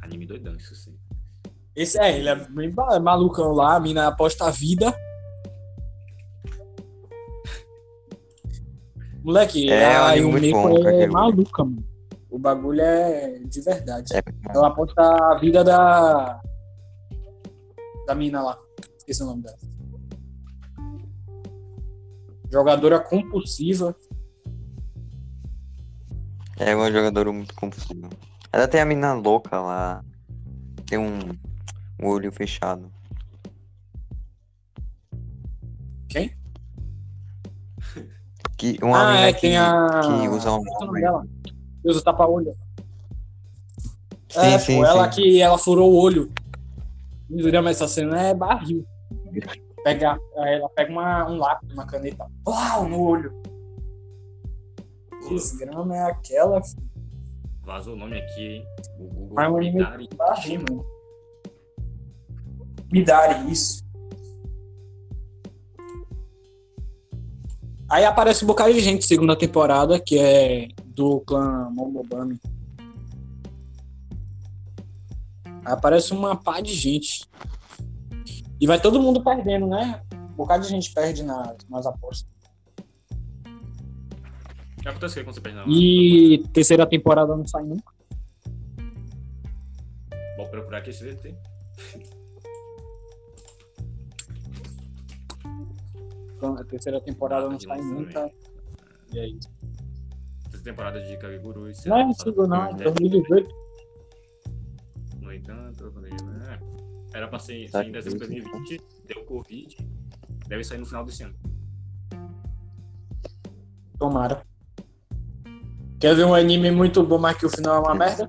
Anime doidão, isso sim. Esse é, ele é bem malucão lá, a mina aposta a vida. Moleque, É, a anime muito Yumiko bom, é maluca, mano. O bagulho é de verdade. É. Ela aposta a vida da. Da mina lá. Esqueci o nome dela. Jogadora compulsiva. É uma jogadora muito compulsiva. Ela tem a mina louca lá. Tem um, um olho fechado. Quem? Que, uma ah, é, que, tem a. que usa um. É? Deus, o tapa-olho. Sim, é, sim, pô, ela sim. que ela furou o olho. Mas essa cena é barril. Pega, ela pega uma, um lápis, uma caneta. Uau, no olho. Desgrama é aquela? filho? Vazou o nome aqui, hein? O Google Midari mano. Midari, isso. Aí aparece um bocado de gente segunda temporada, que é do clã Momobami. Aí aparece uma pá de gente. E vai todo mundo perdendo, né? Um bocado de gente perde nas, nas apostas. O que acontece quando você perde na E terceira temporada não sai nunca. Vou procurar aqui esse VT. Então, A terceira temporada Ah, não de sai nunca. E é isso. Essa temporada de Kageguru. Não é antigo, não. É lançada por 2018. No entanto, eu falei, é, era pra ser Tá em dezembro de 2020, deu Covid, deve sair no final desse ano. Tomara. Quer ver um anime muito bom, mas que o final é uma merda?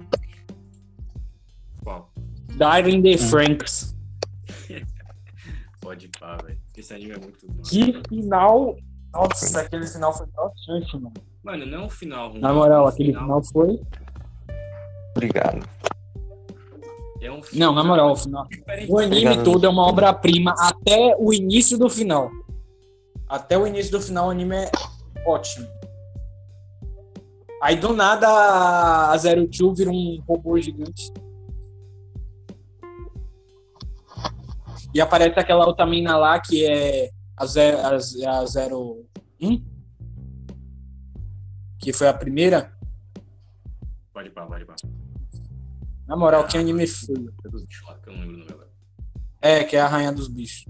Qual? In the Franks. <laughs> Pode pá, velho. Esse anime é muito bom. Que final. Nossa, aquele final foi bastante, mano. Mano, não é um final ruim. Na moral, aquele final foi. Obrigado. É um Não, na moral, o final. diferente. O anime Obrigado. todo é uma obra-prima até o início do final. Até o início do final, o anime é ótimo. Aí do nada a Zero Two vira um robô gigante. E aparece aquela outra mina lá que é a Zero, a, a zero um, que foi a primeira. Pode pá, pode pá. Na moral, que anime feio. É que eu não lembro o nome agora. É, que é a rainha dos bichos.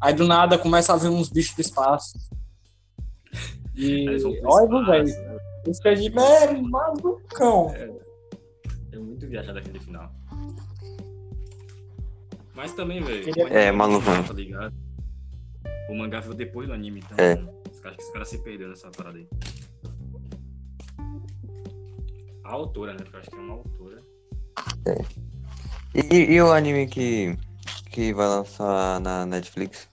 Aí do nada começa a vir uns bichos do espaço. E <laughs> olha, velho. né? Esse anime é malucão. É muito viajado aquele final. Mas também, velho. Anime É, malucão. Tá ligado? O mangá veio depois do anime, então. É. Acho que os caras se perderam nessa parada aí. A autora, né? Porque eu acho que é uma autora. E, e o anime que, que vai lançar na Netflix?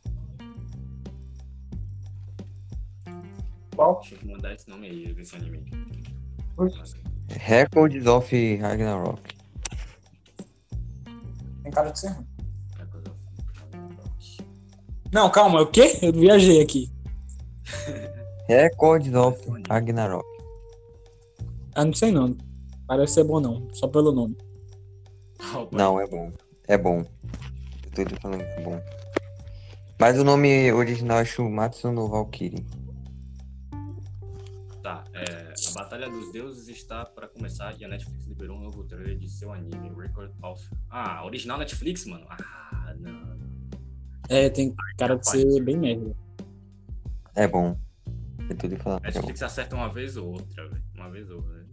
Qual? Tinha que mandar esse nome aí, desse anime. Records of Ragnarok. Tem cara de ser ruim. é Não, calma, o quê? Eu viajei aqui. Records of Ragnarok. Ah, não sei não. Parece ser bom não, só pelo nome. Não, é bom. É bom. Eu tô te falando que é bom. Mas o nome original é Shumatsu no Valkyrie. Tá, é, a Batalha dos Deuses está para começar e a Netflix liberou um novo trailer de seu anime, Record of. Ah, original Netflix, mano. Ah, não. É, tem cara de ser bem merda. É bom. Tudo que falar. Bom. Netflix acerta uma vez ou outra, velho. Uma vez ou outra.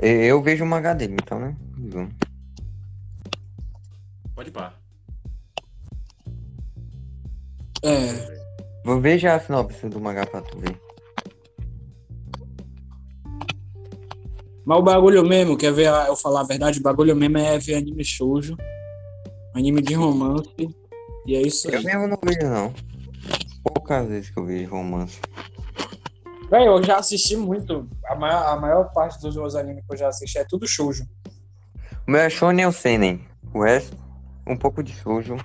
Eu vejo o mangá dele, então, né? Vamos. Pode pá. É, Vou ver já a sinopse do mangá pra tu ver. mas o bagulho mesmo, quer ver eu falar a verdade? O bagulho mesmo é ver anime shoujo, anime de romance, e é isso Eu aí. mesmo não vejo, não. Poucas vezes que eu vejo romance. Véi, eu já assisti muito. A maior, a maior parte dos meus animes que eu já assisti é tudo shoujo. O meu é Shonen e o Senen. O resto, um pouco de shoujo.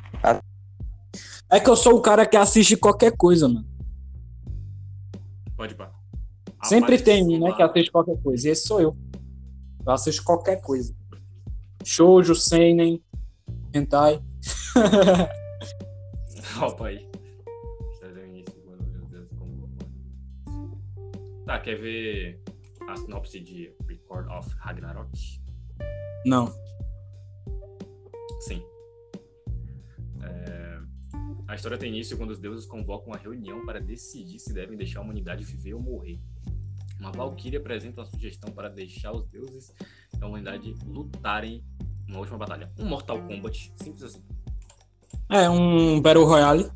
É que eu sou o cara que assiste qualquer coisa, mano. Pode pá. Sempre tem, né, lá- que assiste qualquer coisa. E esse sou eu. Eu assisto qualquer coisa. Shoujo, seinen, hentai. <laughs> Opa aí. Tá, quer ver a sinopse de Record of Ragnarok? Não. Sim. É, A história tem início quando os deuses convocam uma reunião para decidir se devem deixar a humanidade viver ou morrer. Uma valquíria apresenta uma sugestão para deixar os deuses e a humanidade lutarem uma última batalha. Um Mortal Kombat, simples assim. É um Battle Royale.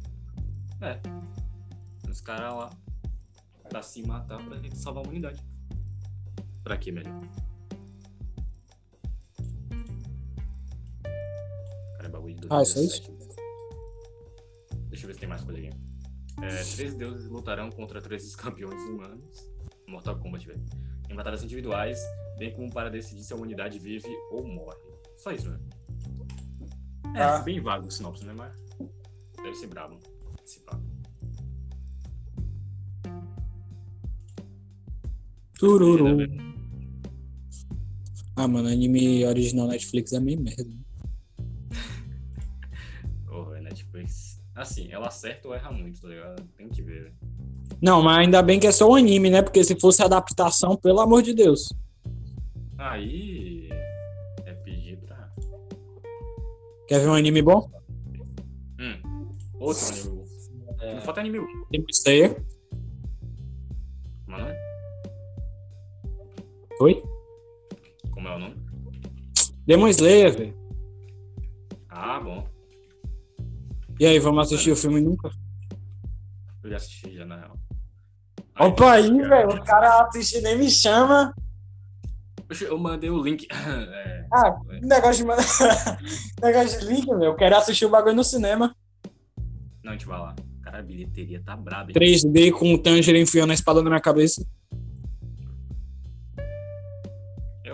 Os caras lá pra se matar pra gente salvar a humanidade. Pra quê, melhor? Cara, é bagulho de Ah, isso é 2017. Deixa eu ver se tem mais coisa aqui. É, três deuses lutarão contra três campeões humanos. Mortal Kombat, velho. Em batalhas individuais, bem como para decidir se a humanidade vive ou morre. Só isso, né? É, Ah. bem vago o sinopse, né? Mas deve ser brabo. Se pá. Tururu. Ah, mano, anime original Netflix é meio merda. <laughs> Oh, é Netflix. Assim, ela acerta ou erra muito, tá ligado? Tem que ver. Não, mas ainda bem que é só um anime, né? Porque se fosse adaptação, pelo amor de Deus. Aí. É pedir pra. Quer ver um anime bom? Hum. Outro anime. bom. Não falta anime. bom. Demon Slayer. Como Oi? Como é o nome? Demon Slayer, velho. Ah, bom. E aí, vamos assistir o filme nunca? Eu já assisti já, na real. Opa aí, velho. O cara assiste nem me chama. Eu mandei o link. <laughs> É, Ah, negócio de mandar. <laughs> negócio de link, meu. Eu quero assistir o bagulho no cinema. Não, a gente vai lá. Cara, a bilheteria tá braba. hein? 3D com o Tanger enfiando a espada na minha cabeça.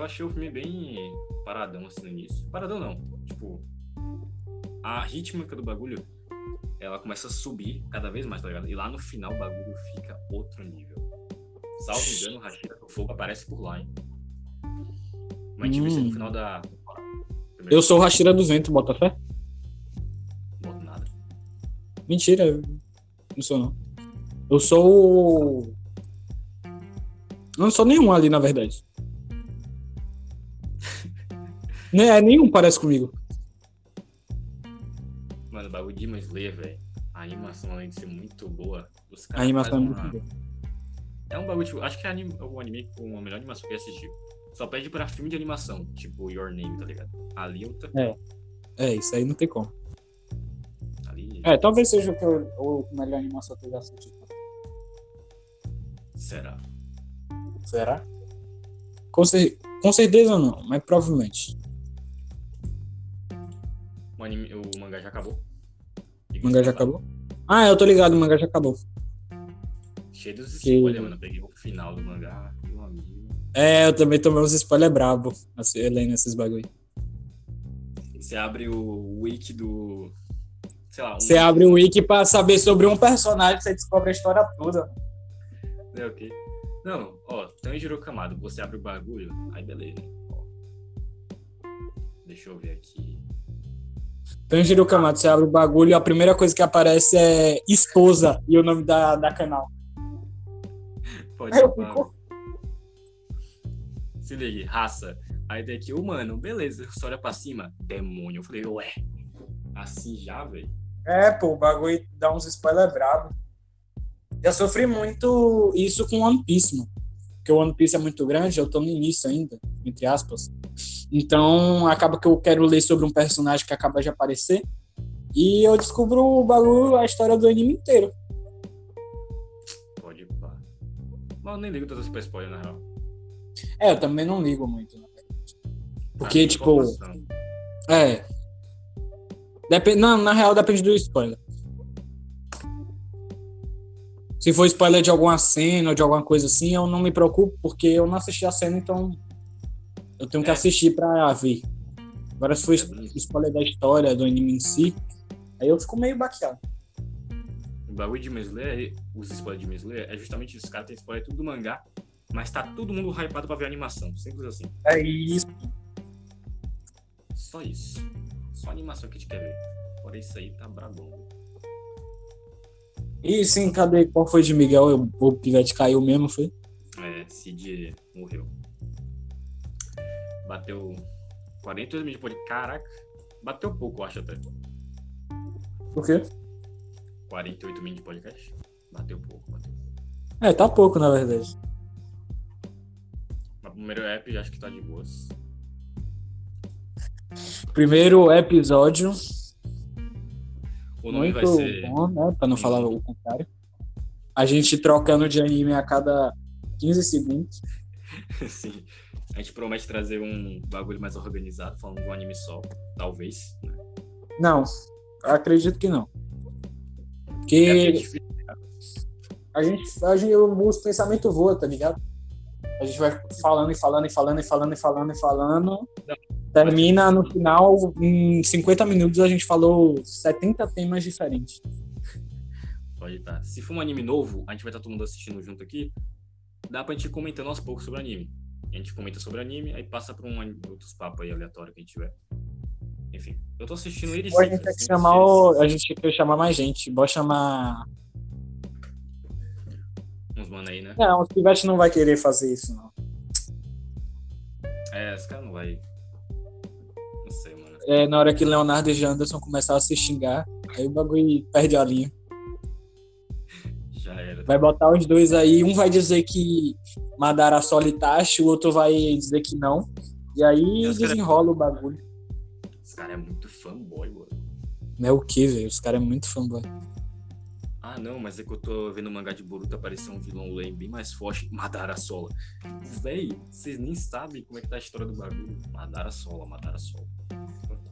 Eu achei o filme bem paradão assim no início. Paradão não. Tipo, a rítmica do bagulho, ela começa a subir cada vez mais, tá ligado? E lá no final o bagulho fica outro nível. Salvo engano, o Rashida do Fogo aparece por lá, hein? Mas a gente viu isso no Hum. final da. Eu sou o Rashira do Vento, bota fé? Não boto nada. Mentira, eu não sou não. Eu sou. Eu não sou nenhum ali, na verdade. Né, é, nenhum parece comigo. Mano, o bagulho de Demon Slayer, velho. A animação, além de ser muito boa, os A caras animação é muito uma- boa. É um bagulho, tipo, acho que é o anime com a melhor animação que eu assisti. Só pede pra filme de animação, tipo Your Name, tá ligado? Ali eu tô. É, isso aí não tem como. Ali. É, talvez seja o, o melhor animação que eu já assisti. Será? Será? Com, cer- com certeza não, mas provavelmente. O, anime, o mangá já acabou. O mangá já acabou? Ah, eu tô ligado, o mangá já acabou. Cheio dos Que- spoilers, mano. Eu peguei o final do mangá, meu amigo. É, eu também tomei uns spoilers brabo, assim, lendo esses bagulho. Você abre o wiki do. Sei lá, um. Você abre o wiki pra saber sobre um personagem, você descobre a história toda. É, ok. Não, ó, Tanjiro Kamado, você abre o bagulho, aí beleza. Ó. Deixa eu ver aqui. Tanjiro Kamado, você abre o bagulho e a primeira coisa que aparece é esposa e o nome da, da canal. Pode falar. fico- Se ligue, raça. Aí tem aqui, humano, beleza. Você olha pra cima, demônio. Eu falei, ué. Assim já, velho. É, pô, o bagulho dá uns spoilers bravos. Já sofri muito isso com One Piece, mano. Porque o One Piece é muito grande, eu tô no início ainda, entre aspas. Então, acaba que eu quero ler sobre um personagem que acaba de aparecer. E eu descubro o bagulho, a história do anime inteiro. Pode pá. Mas eu nem ligo tanto pra spoiler, na real. É, eu também não ligo muito, na verdade. Porque, Ah, tipo, é. Depende, não, na real depende do spoiler. Se for spoiler de alguma cena ou de alguma coisa assim, eu não me preocupo, porque eu não assisti a cena, então eu tenho que É. assistir pra ver. Agora, se for spoiler da história, do anime em si, aí eu fico meio baqueado. O bagulho de Mesler, os spoilers de Mesler, é justamente isso. Os caras têm spoiler tudo do mangá, mas tá todo mundo hypado pra ver a animação. Simples assim. É isso. Só isso. Só a animação que a gente quer ver. Fora isso aí, tá brabão. E sim, cadê? Qual foi de Miguel? O pivete caiu mesmo, foi? É, Cid morreu. Bateu 48 mil de podcast. Caraca, bateu pouco, eu acho até. Por quê? 48 mil de podcast? Bateu pouco, bateu. É, tá pouco, na verdade. Mas o primeiro app acho que tá de boas. Primeiro episódio, O nome muito vai ser. bom, né? Pra não falar o contrário. A gente trocando de anime a cada 15 segundos. <laughs> Sim. A gente promete trazer um bagulho mais organizado, falando de um anime só. Talvez. Né? Não, acredito que não. Porque é difícil. a gente, a gente, o pensamento voa, tá ligado? A gente vai falando e falando e falando e falando e falando e falando. Termina no final, em 50 minutos, a gente falou 70 temas diferentes. Pode estar. Se for um anime novo, a gente vai estar todo mundo assistindo junto aqui. Dá pra gente ir comentando aos poucos sobre o anime. A gente comenta sobre o anime, aí passa pra um outros papos aí aleatórios que a gente tiver. Enfim, eu tô assistindo ele Ou a gente tem que chamar eles. o, A gente tem que chamar mais gente. Bora chamar. Uns mano aí, né? Não, o Pivete não vai querer fazer isso, não. É, esse cara não vai. É, na hora que Leonardo e Janderson começaram a se xingar, aí o bagulho perde a linha. Já era. Vai botar os dois aí, um vai dizer que Madara só o outro vai dizer que não. E aí E cara- desenrola o bagulho. Esse cara é muito fanboy, mano. Não é o que, velho? Os caras é muito fanboy. Ah, não, mas é que eu tô vendo o mangá de Boruto aparecer um vilão lame bem mais forte, Madara Sola. Véi, vocês nem sabem como é que tá a história do bagulho. Madara Sola, Madara Sola.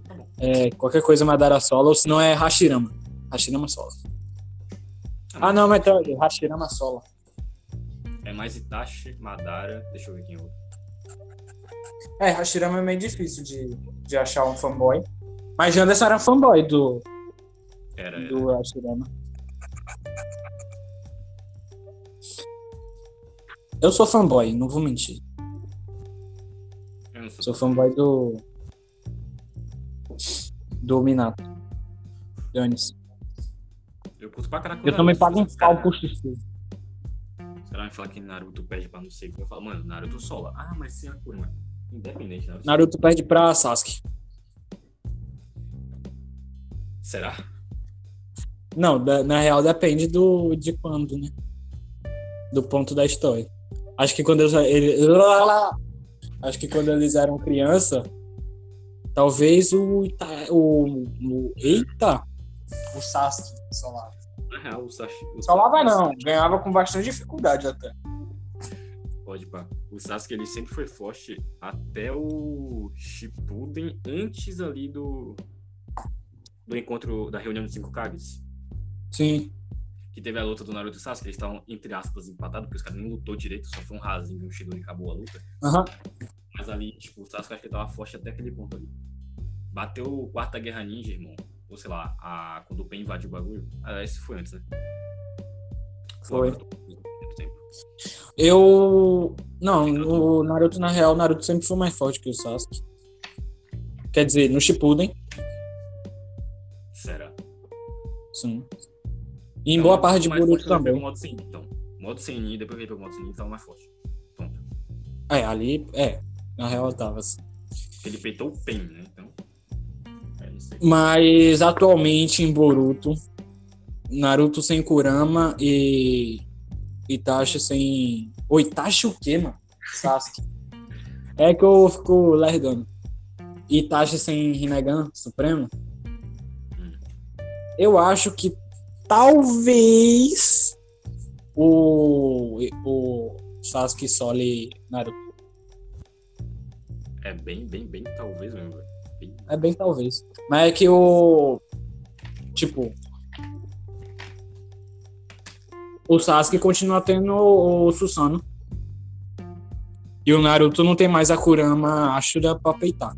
Tá bom. É, qualquer coisa Madara solo, ou se não é Hashirama. Hashirama solo. Ah, não, mas tá, Hashirama solo. É mais Itachi, Madara. Deixa eu ver quem é outro. É, Hashirama é meio difícil de, de achar um fanboy. Mas Janderson era fanboy do, Era, era. do Hashirama. Eu sou fanboy, não vou mentir. Eu não sou. Sou fanboy do. Do Minato. Dane-se. Eu curto pra caraca. Eu também pago um pau pro. Os caras me falam que Naruto perde pra não sei o que. Eu falo, mano, Naruto sola. Ah, mas sim, a Kuruma. Independente, Naruto. Naruto perde pra Sasuke. Será? Não, da- na real depende do, de quando, né? Do ponto da história. Acho que quando eles, ele- <laughs> acho que quando eles eram criança, talvez o, Ita- o, o eita, o Sasuke solava. Na real, o Sasuke. Solava não, ganhava com bastante dificuldade até. Pode pá. O Sasuke ele sempre foi forte até o Shippuden, antes ali do do encontro da reunião dos cinco Kages. Sim. Que teve a luta do Naruto e Sasuke, eles estavam, entre aspas, empatados, porque os caras nem lutou direito, só foi um rasinho e um Shidori acabou a luta. Aham. Mas ali, tipo, o Sasuke acho que tava forte até aquele ponto ali. Bateu a Quarta Guerra Ninja, irmão. Ou sei lá, a... quando o Pen invadiu o bagulho. Ah, esse foi antes, né? Foi. Eu. Não, o Naruto, na real, o Naruto sempre foi mais forte que o Sasuke. Quer dizer, no Shippuden, Será? sim. E em boa Então, parte de Boruto também. modo Senin, então. Modo Senin, depois que ele pegou o modo ele tava mais forte. Ponto. É, ali, é. Na real, tava assim. Ele peitou o Pen, né? Então. É. Mas atualmente em Boruto, Naruto sem Kurama e Itachi sem. O Itachi o quê, mano? Sasuke. É que eu fico lerdando. Itachi sem Rinnegan Supremo. Hum. Eu acho que talvez o, o Sasuke sole Naruto. É bem, bem, bem, talvez mesmo. Bem- É bem talvez. Mas é que o. Tipo. O Sasuke continua tendo o Susanoo. E o Naruto não tem mais a Kurama Ashura pra peitar.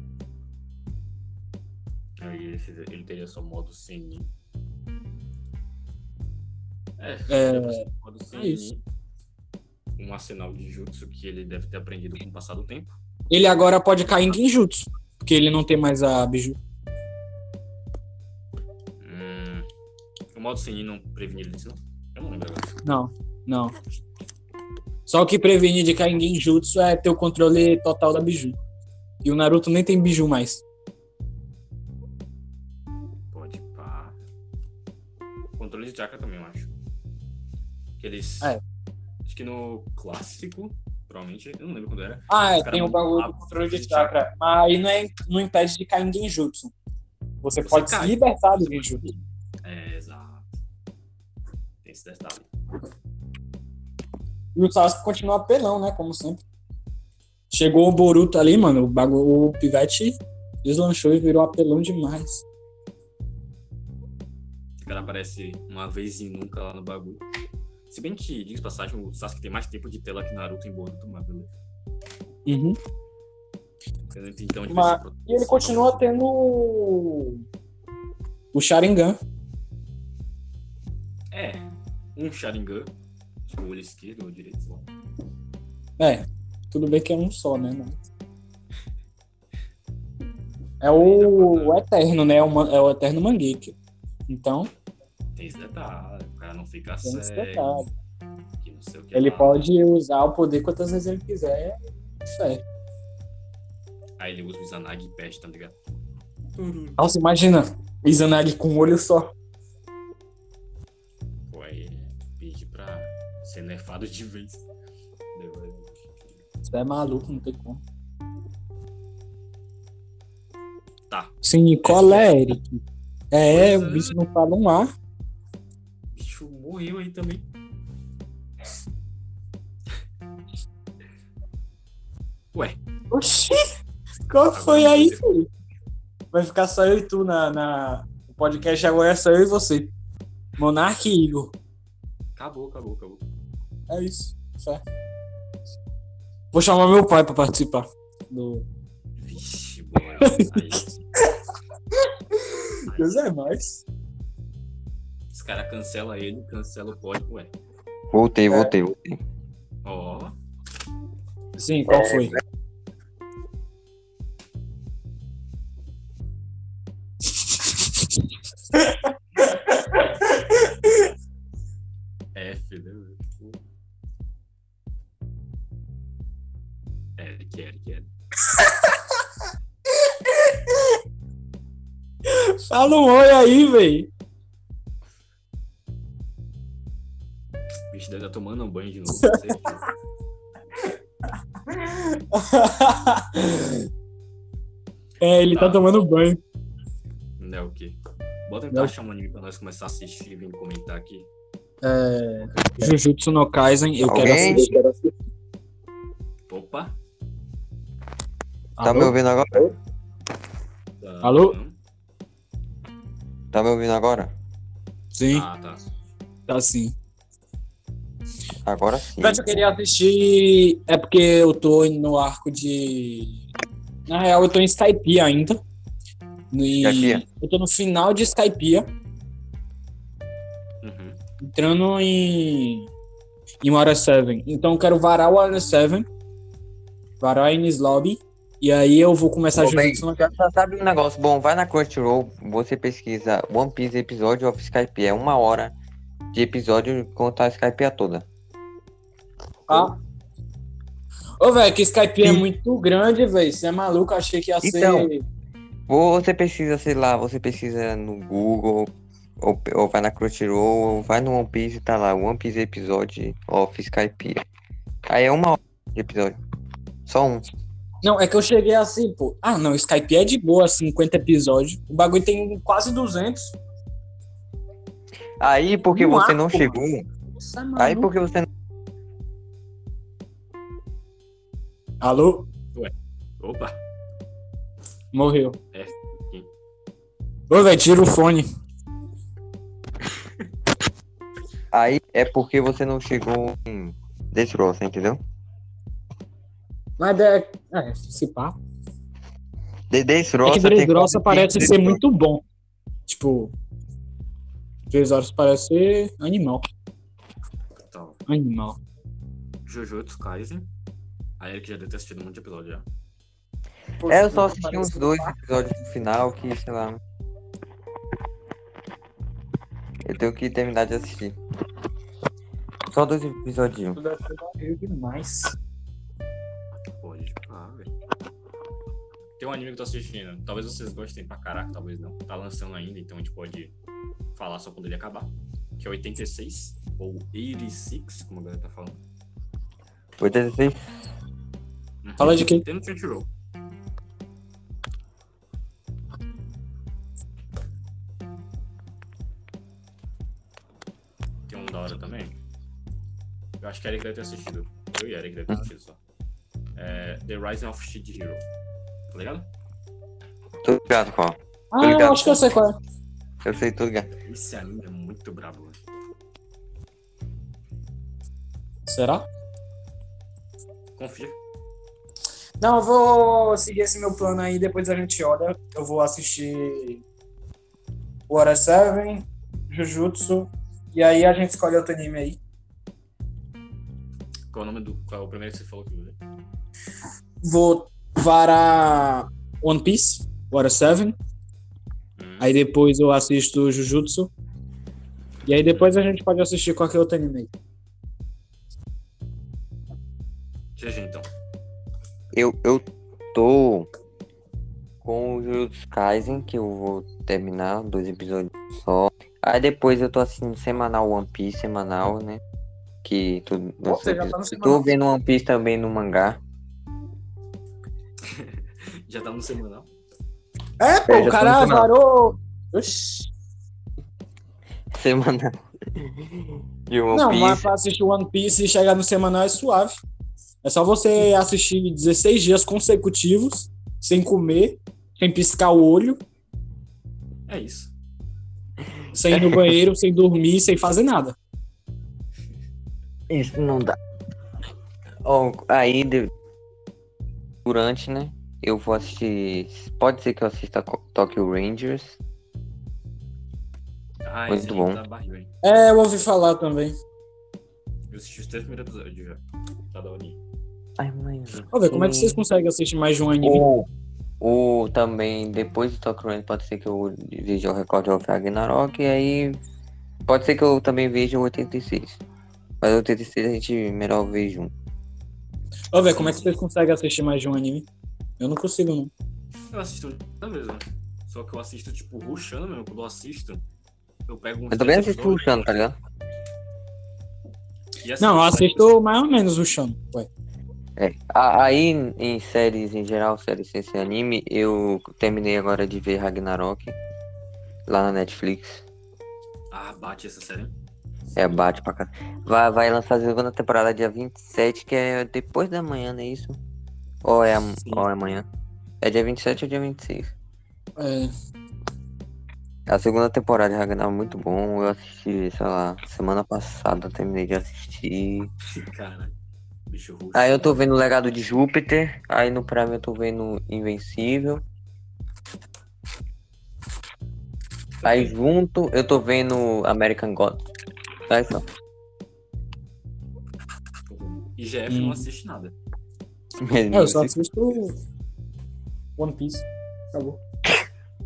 Ele teria só modo Senin. É, É, modo é Senin. isso. Um arsenal de jutsu que ele deve ter aprendido com o passar do tempo. Ele agora pode cair em Genjutsu. Porque ele não tem mais a Biju. Hum, o modo Senin não previne ele disso, não? Eu não lembro agora. Não, não. Só o que previne de cair em Genjutsu é ter o controle total da Biju. E o Naruto nem tem Biju mais. Que eles. É. Acho que no clássico, provavelmente, eu não lembro quando era. Ah, é, tem o bagulho do controle de de chakra. Mas aí não, é, não impede de cair em Genjutsu. Você, Você pode cai. se libertar do Genjutsu. É, exato. Tem esse detalhe. E o Sasuke continua apelão, né? Como sempre. Chegou o Boruto ali, mano. O, bagulho, o pivete deslanchou e virou apelão demais. O cara aparece uma vez e nunca lá no bagulho. Se bem que, diz passagem, o Sasuke tem mais tempo de tela que Naruto em Boruto, mas beleza. Uhum. Então onde Mas- ser E ele continua tendo o o Sharingan. É, um Sharingan, tipo, o olho esquerdo ou direito, sei lá. É, tudo bem que é um só, né? mano? É o, o Eterno, né? É é o Eterno Mangekyou. Então, Tem esse detalhe, o cara não fica tem cego, detalhe. que não sei o que Ele lá. pode usar o poder quantas vezes ele quiser. Certo. Aí ele usa o Izanagi e tá ligado? Nossa, imagina. Izanagi com um olho só. Pô, aí pede pra ser nerfado de vez. Você é maluco, não tem como. Tá. Sim, qual é, Eric? É, o é. bicho não fala um ar. Morreu aí também. Ué, Oxi! Qual Agora foi aí, vai filho? Vai ficar só eu e tu na, na... O podcast agora é só eu e você. Monark e Igor. acabou, acabou, acabou. É isso. Fé. Vou chamar meu pai pra participar. Do... Vixe, boa. <laughs> Deus é mais. Os caras cancelam ele, cancela o código, ué. Voltei, É. voltei, voltei. Ó, Sim, qual foi? F, né? Eric, Eric, Eric. Fala um oi aí, véi. Um banho de novo. com certeza. <laughs> é, ele tá Tá. tomando banho. Não é o quê? Bota tentar achar um anime pra nós começar a assistir e vir comentar aqui. É... Jujutsu no Kaisen, eu quero assistir. quero assistir. Opa! Tá Alô? me ouvindo agora? Tá, Alô? não? Tá me ouvindo agora? Sim, Ah, tá. tá sim. Agora sim. Mas eu queria assistir. É porque eu tô no arco de. Na real, eu tô em Skypiea ainda. E Skypiea? eu tô no final de Skypiea, Uhum. entrando em. em Water 7. Então eu quero varar o Water 7, varar Ines Lobby, e aí eu vou começar a Ô, bem, Jujutsu já sabe um negócio bom, vai na Crunchyroll, você pesquisa One Piece episódio of Skype, é uma hora de episódio contar a Skype toda. Ah. Ô, velho, que Skype é muito grande, velho. Você é maluco, achei que ia Então. ser. Ou você pesquisa, sei lá, você pesquisa no Google, ou, ou vai na Crunchyroll, ou vai no One Piece e tá lá, One Piece episódio of Skype. Aí é uma hora de episódio. Só um. Não, é que eu cheguei assim, pô. Ah, não, Skype é de boa, 50 episódios. O bagulho tem quase 200. Aí porque No você ar, não pô. chegou. Isso é Aí porque você não. Alô? Opa, Morreu. É, sim. Ô, velho, tira o fone. Aí é porque você não chegou em Dressrosa, entendeu? Mas é. É, se pá. De É Dressrosa que Dressrosa parece ser muito bom. Tipo. Dressrosa parece ser animal. então. Animal. Jujutsu Kaisen. Aí ele que já deve ter assistido um monte de episódio já. É, eu só assisti uns dois episódios no final que, sei lá. Eu tenho que terminar de assistir. Só dois episódios. Deve demais. Pode pá, velho. Tem um anime que eu tô assistindo. Talvez vocês gostem pra caraca, talvez não. Tá lançando ainda, então a gente pode falar só quando ele acabar. Que é 86, ou 86, como a galera tá falando. 86. Fala de quê? Tem no Crunchyroll. Tem um da hora também. Eu acho que Eric deve ter assistido. Eu e Eric deve ter assistido só. É The Rising of Shield Hero. Tá ligado? Tô ligado, qual? Ah, ligado. eu acho que eu sei qual é. Eu sei, tô ligado. Esse anime é muito brabo, velho. Será? Confia. Não, eu vou seguir esse meu plano aí, depois a gente olha. Eu vou assistir Water 7, Jujutsu, e aí a gente escolhe outro anime aí. Qual é o nome do. Qual é o primeiro que você falou que viu? Vou varar One Piece, Water 7, Hum, aí depois eu assisto Jujutsu, e aí depois a gente pode assistir qualquer outro anime aí. Eu, eu tô com o Jujutsu Kaisen, que eu vou terminar, dois episódios só. Aí depois eu tô assistindo semanal One Piece, semanal, né? Que tu, Você já tá no eu tô semanal. vendo One Piece também no mangá. <laughs> Já tá no semanal. É, pô, É, já o cara semanal. varou. Oxi. Semanal. <laughs> De One Não, Piece. mas pra assistir One Piece e chegar no semanal é suave. É só você assistir 16 dias consecutivos, sem comer, sem piscar o olho, É isso. sem ir no <laughs> banheiro, sem dormir, sem fazer nada. Isso não dá. Ó, aí, de- durante, né? Eu vou assistir. Pode ser que eu assista Tokyo Rangers. Ah, Muito esse bom. tá barril? É, eu ouvi falar também. Eu assisti os três primeiros episódios já. Tá da hora. Ai, mãe. Ô, velho, como é que vocês conseguem assistir mais de um anime? Ou, ou também, depois do Tokyo Rangers, pode ser que eu veja o Record of Ragnarok. E aí, pode ser que eu também veja o 86. Mas o 86 a gente melhor vê junto. Ô, velho, como é que vocês conseguem assistir mais de um anime? Eu não consigo, não. Eu assisto toda vez, né? Só que eu assisto, tipo, rushando mesmo. Quando eu assisto, eu pego um. Eu também assisto puxando, tá ligado? Não, eu assisto mais ou menos o chão. Ué. É. Aí, em séries em geral, séries sem ser anime, eu terminei agora de ver Ragnarok lá na Netflix. Ah, bate essa série. É, bate pra cá. Vai, vai lançar a segunda temporada dia 27, que é depois da manhã, não é isso? Ou é, Sim. ou é amanhã? É dia 27 ou dia 26? É, A segunda temporada de Ragnarok é muito bom. Eu assisti, sei lá, semana passada, eu terminei de assistir. Caralho. Bicho russo. Aí eu tô vendo o Legado de Júpiter. Aí no Prime eu tô vendo Invencível. Aí junto eu tô vendo American God. Aí só. IGF Hum. não assiste nada. é, eu só assisto One Piece. Acabou.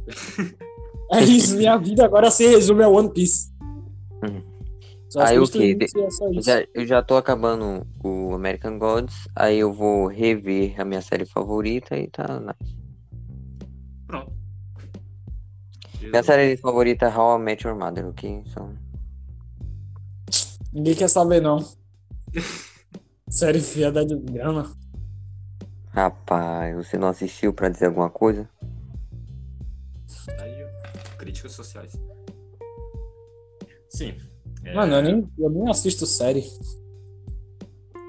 <laughs> é isso, minha vida agora se resume a One Piece. Uhum. Só Aí o assisto quê? isso e é só Eu isso. já, eu já tô acabando o American Gods, aí eu vou rever a minha série favorita e tá. nice. Pronto. Minha série favorita é How I Met Your Mother, ok? Só... Ninguém quer saber, não. <laughs> Série fiada de grana. Rapaz, você não assistiu pra dizer alguma coisa? Aí, críticas sociais. Sim. É, Mano, eu nem, eu nem assisto série.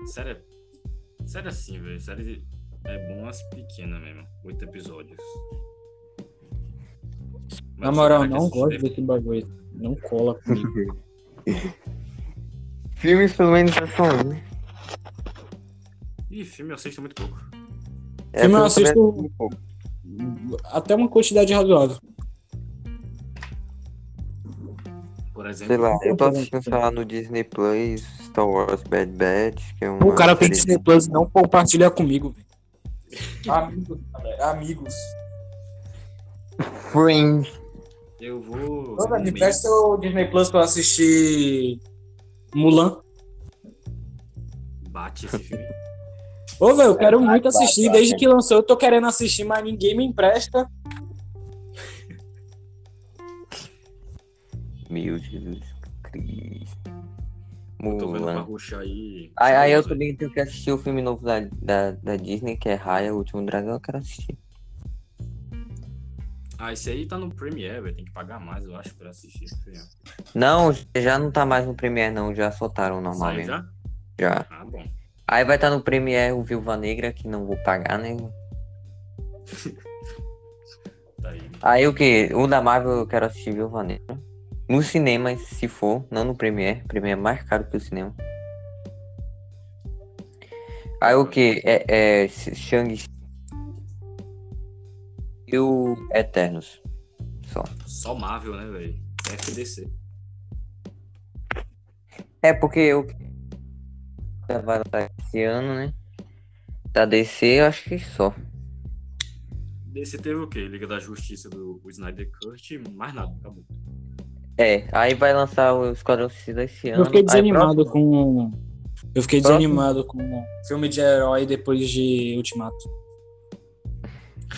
Série, série assim, velho. Série é bom as pequenas mesmo. Oito episódios. Na Mas moral, você vai não gosto desse bagulho. Não cola comigo. <laughs> Filmes pelo menos é só um, né? Ih, filme eu assisto muito pouco. É, Filme eu assisto-. Até uma quantidade razoável. Por exemplo, Sei lá, eu tô Não, assistindo, sei lá, no Disney Plus, Star Wars Bad Batch, que é um. O cara tem Disney Plus não compartilha comigo. velho. <laughs> Amigos, galera, amigos. Friends. eu vou. Ô, velho, me presta o Disney Plus pra eu assistir Mulan. Bate esse <laughs> filme. Ô, velho, eu quero muito assistir. Desde que lançou, eu tô querendo assistir, mas ninguém me empresta. Meu Jesus Cristo. Eu tô vendo Mulan. ruxar aí. Aí, aí eu também tenho que assistir o filme novo da, da, da Disney, que é Raya, o último dragão, eu quero assistir. Ah, esse aí tá no Premiere, velho. Tem que pagar mais, eu acho, pra assistir esse filme. Não, já não tá mais no Premiere, não, já soltaram normalmente. já? Já. Ah, bom. Aí vai estar no Premiere o Viúva Negra, que não vou pagar, né? <laughs> Tá aí. Aí o que? O da Marvel eu quero assistir Viúva Negra. No cinema, se for, não no Premiere. Premiere é mais caro que o cinema. Aí o que? É, é Shang e o Eternos. Só. Só Marvel, né, velho? FDC. É porque o já vai lançar esse ano, né? Da DC, eu acho que só. DC teve o quê? Liga da Justiça do o Snyder Cut mais nada, acabou. É, aí vai lançar o Esquadrão Suicida esse ano. Eu fiquei Aí desanimado próximo- com. Eu fiquei Próximo. desanimado com filme de herói depois de Ultimato.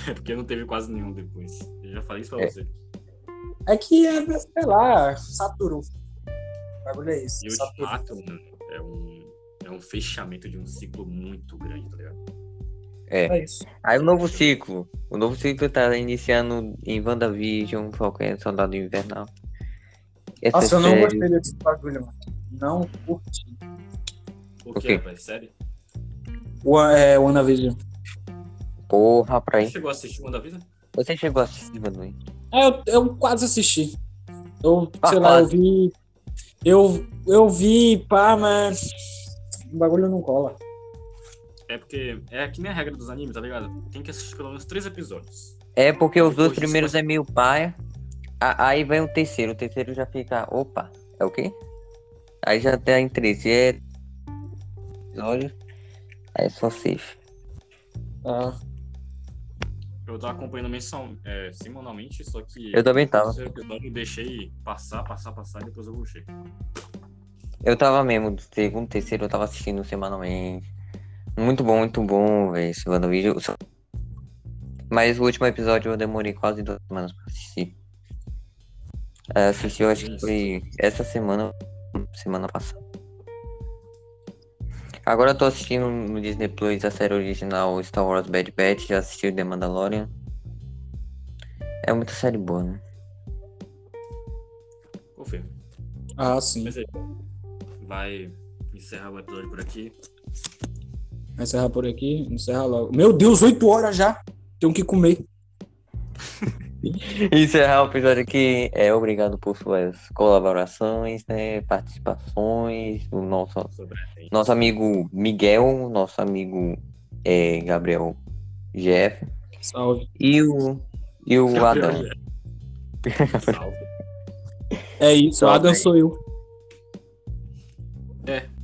É <laughs> porque não teve quase nenhum depois. Eu já falei isso pra É. você. É que é, sei lá, saturou. O bagulho é isso. E. Ultimato, mano, é um, é um fechamento de um ciclo muito grande, tá ligado? É isso. Aí o novo ciclo. O novo ciclo tá iniciando em WandaVision, qualquer Soldado Invernal. Essa Nossa, eu não gostei desse bagulho, mano. Não curti. O que, quê? rapaz? Sério? O, é, WandaVision. Porra, pra Você aí. chegou a assistir WandaVision? Você chegou a assistir, Manoel? É, eu, eu quase assisti. Eu, Ah, sei lá, eu quase. vi. Eu, eu vi, pá, mas. O bagulho não cola. É porque é que nem a regra dos animes, tá ligado? Tem que assistir pelo menos três episódios. É porque os dois Depois disso, primeiros é meio paia. Aí vem o terceiro. O terceiro já fica. Opa, é o quê? Aí já tá em três. E é. Episódio. Aí é só safe. Ah, Eu tava acompanhando mensal, é, semanalmente, só que. Eu também tava. eu deixei passar, passar, passar e depois eu rushei. Eu tava mesmo, do segundo, terceiro, eu tava assistindo semanalmente. Muito bom, muito bom, velho, esse. Só- Mas o último episódio eu demorei quase duas semanas pra assistir. É, assisti, eu acho que foi essa semana, semana passada. Agora eu tô assistindo no Disney Plus a série original Star Wars Bad Batch, já assisti o The Mandalorian. É muita série boa, né? Confirmo. ah, sim. Mas aí, vai encerrar o episódio por aqui. Vai encerrar por aqui, encerra logo. Meu Deus, 8 horas já. Tenho que comer. <laughs> <laughs> encerrar o episódio aqui. É, obrigado por suas colaborações, né, participações. O nosso, nosso amigo Miguel, nosso amigo é, Gabriel Jeff. Salve. E o, e o Gabriel Adam. Jeff. Salve. <laughs> É isso, Salve. Adam sou eu. É.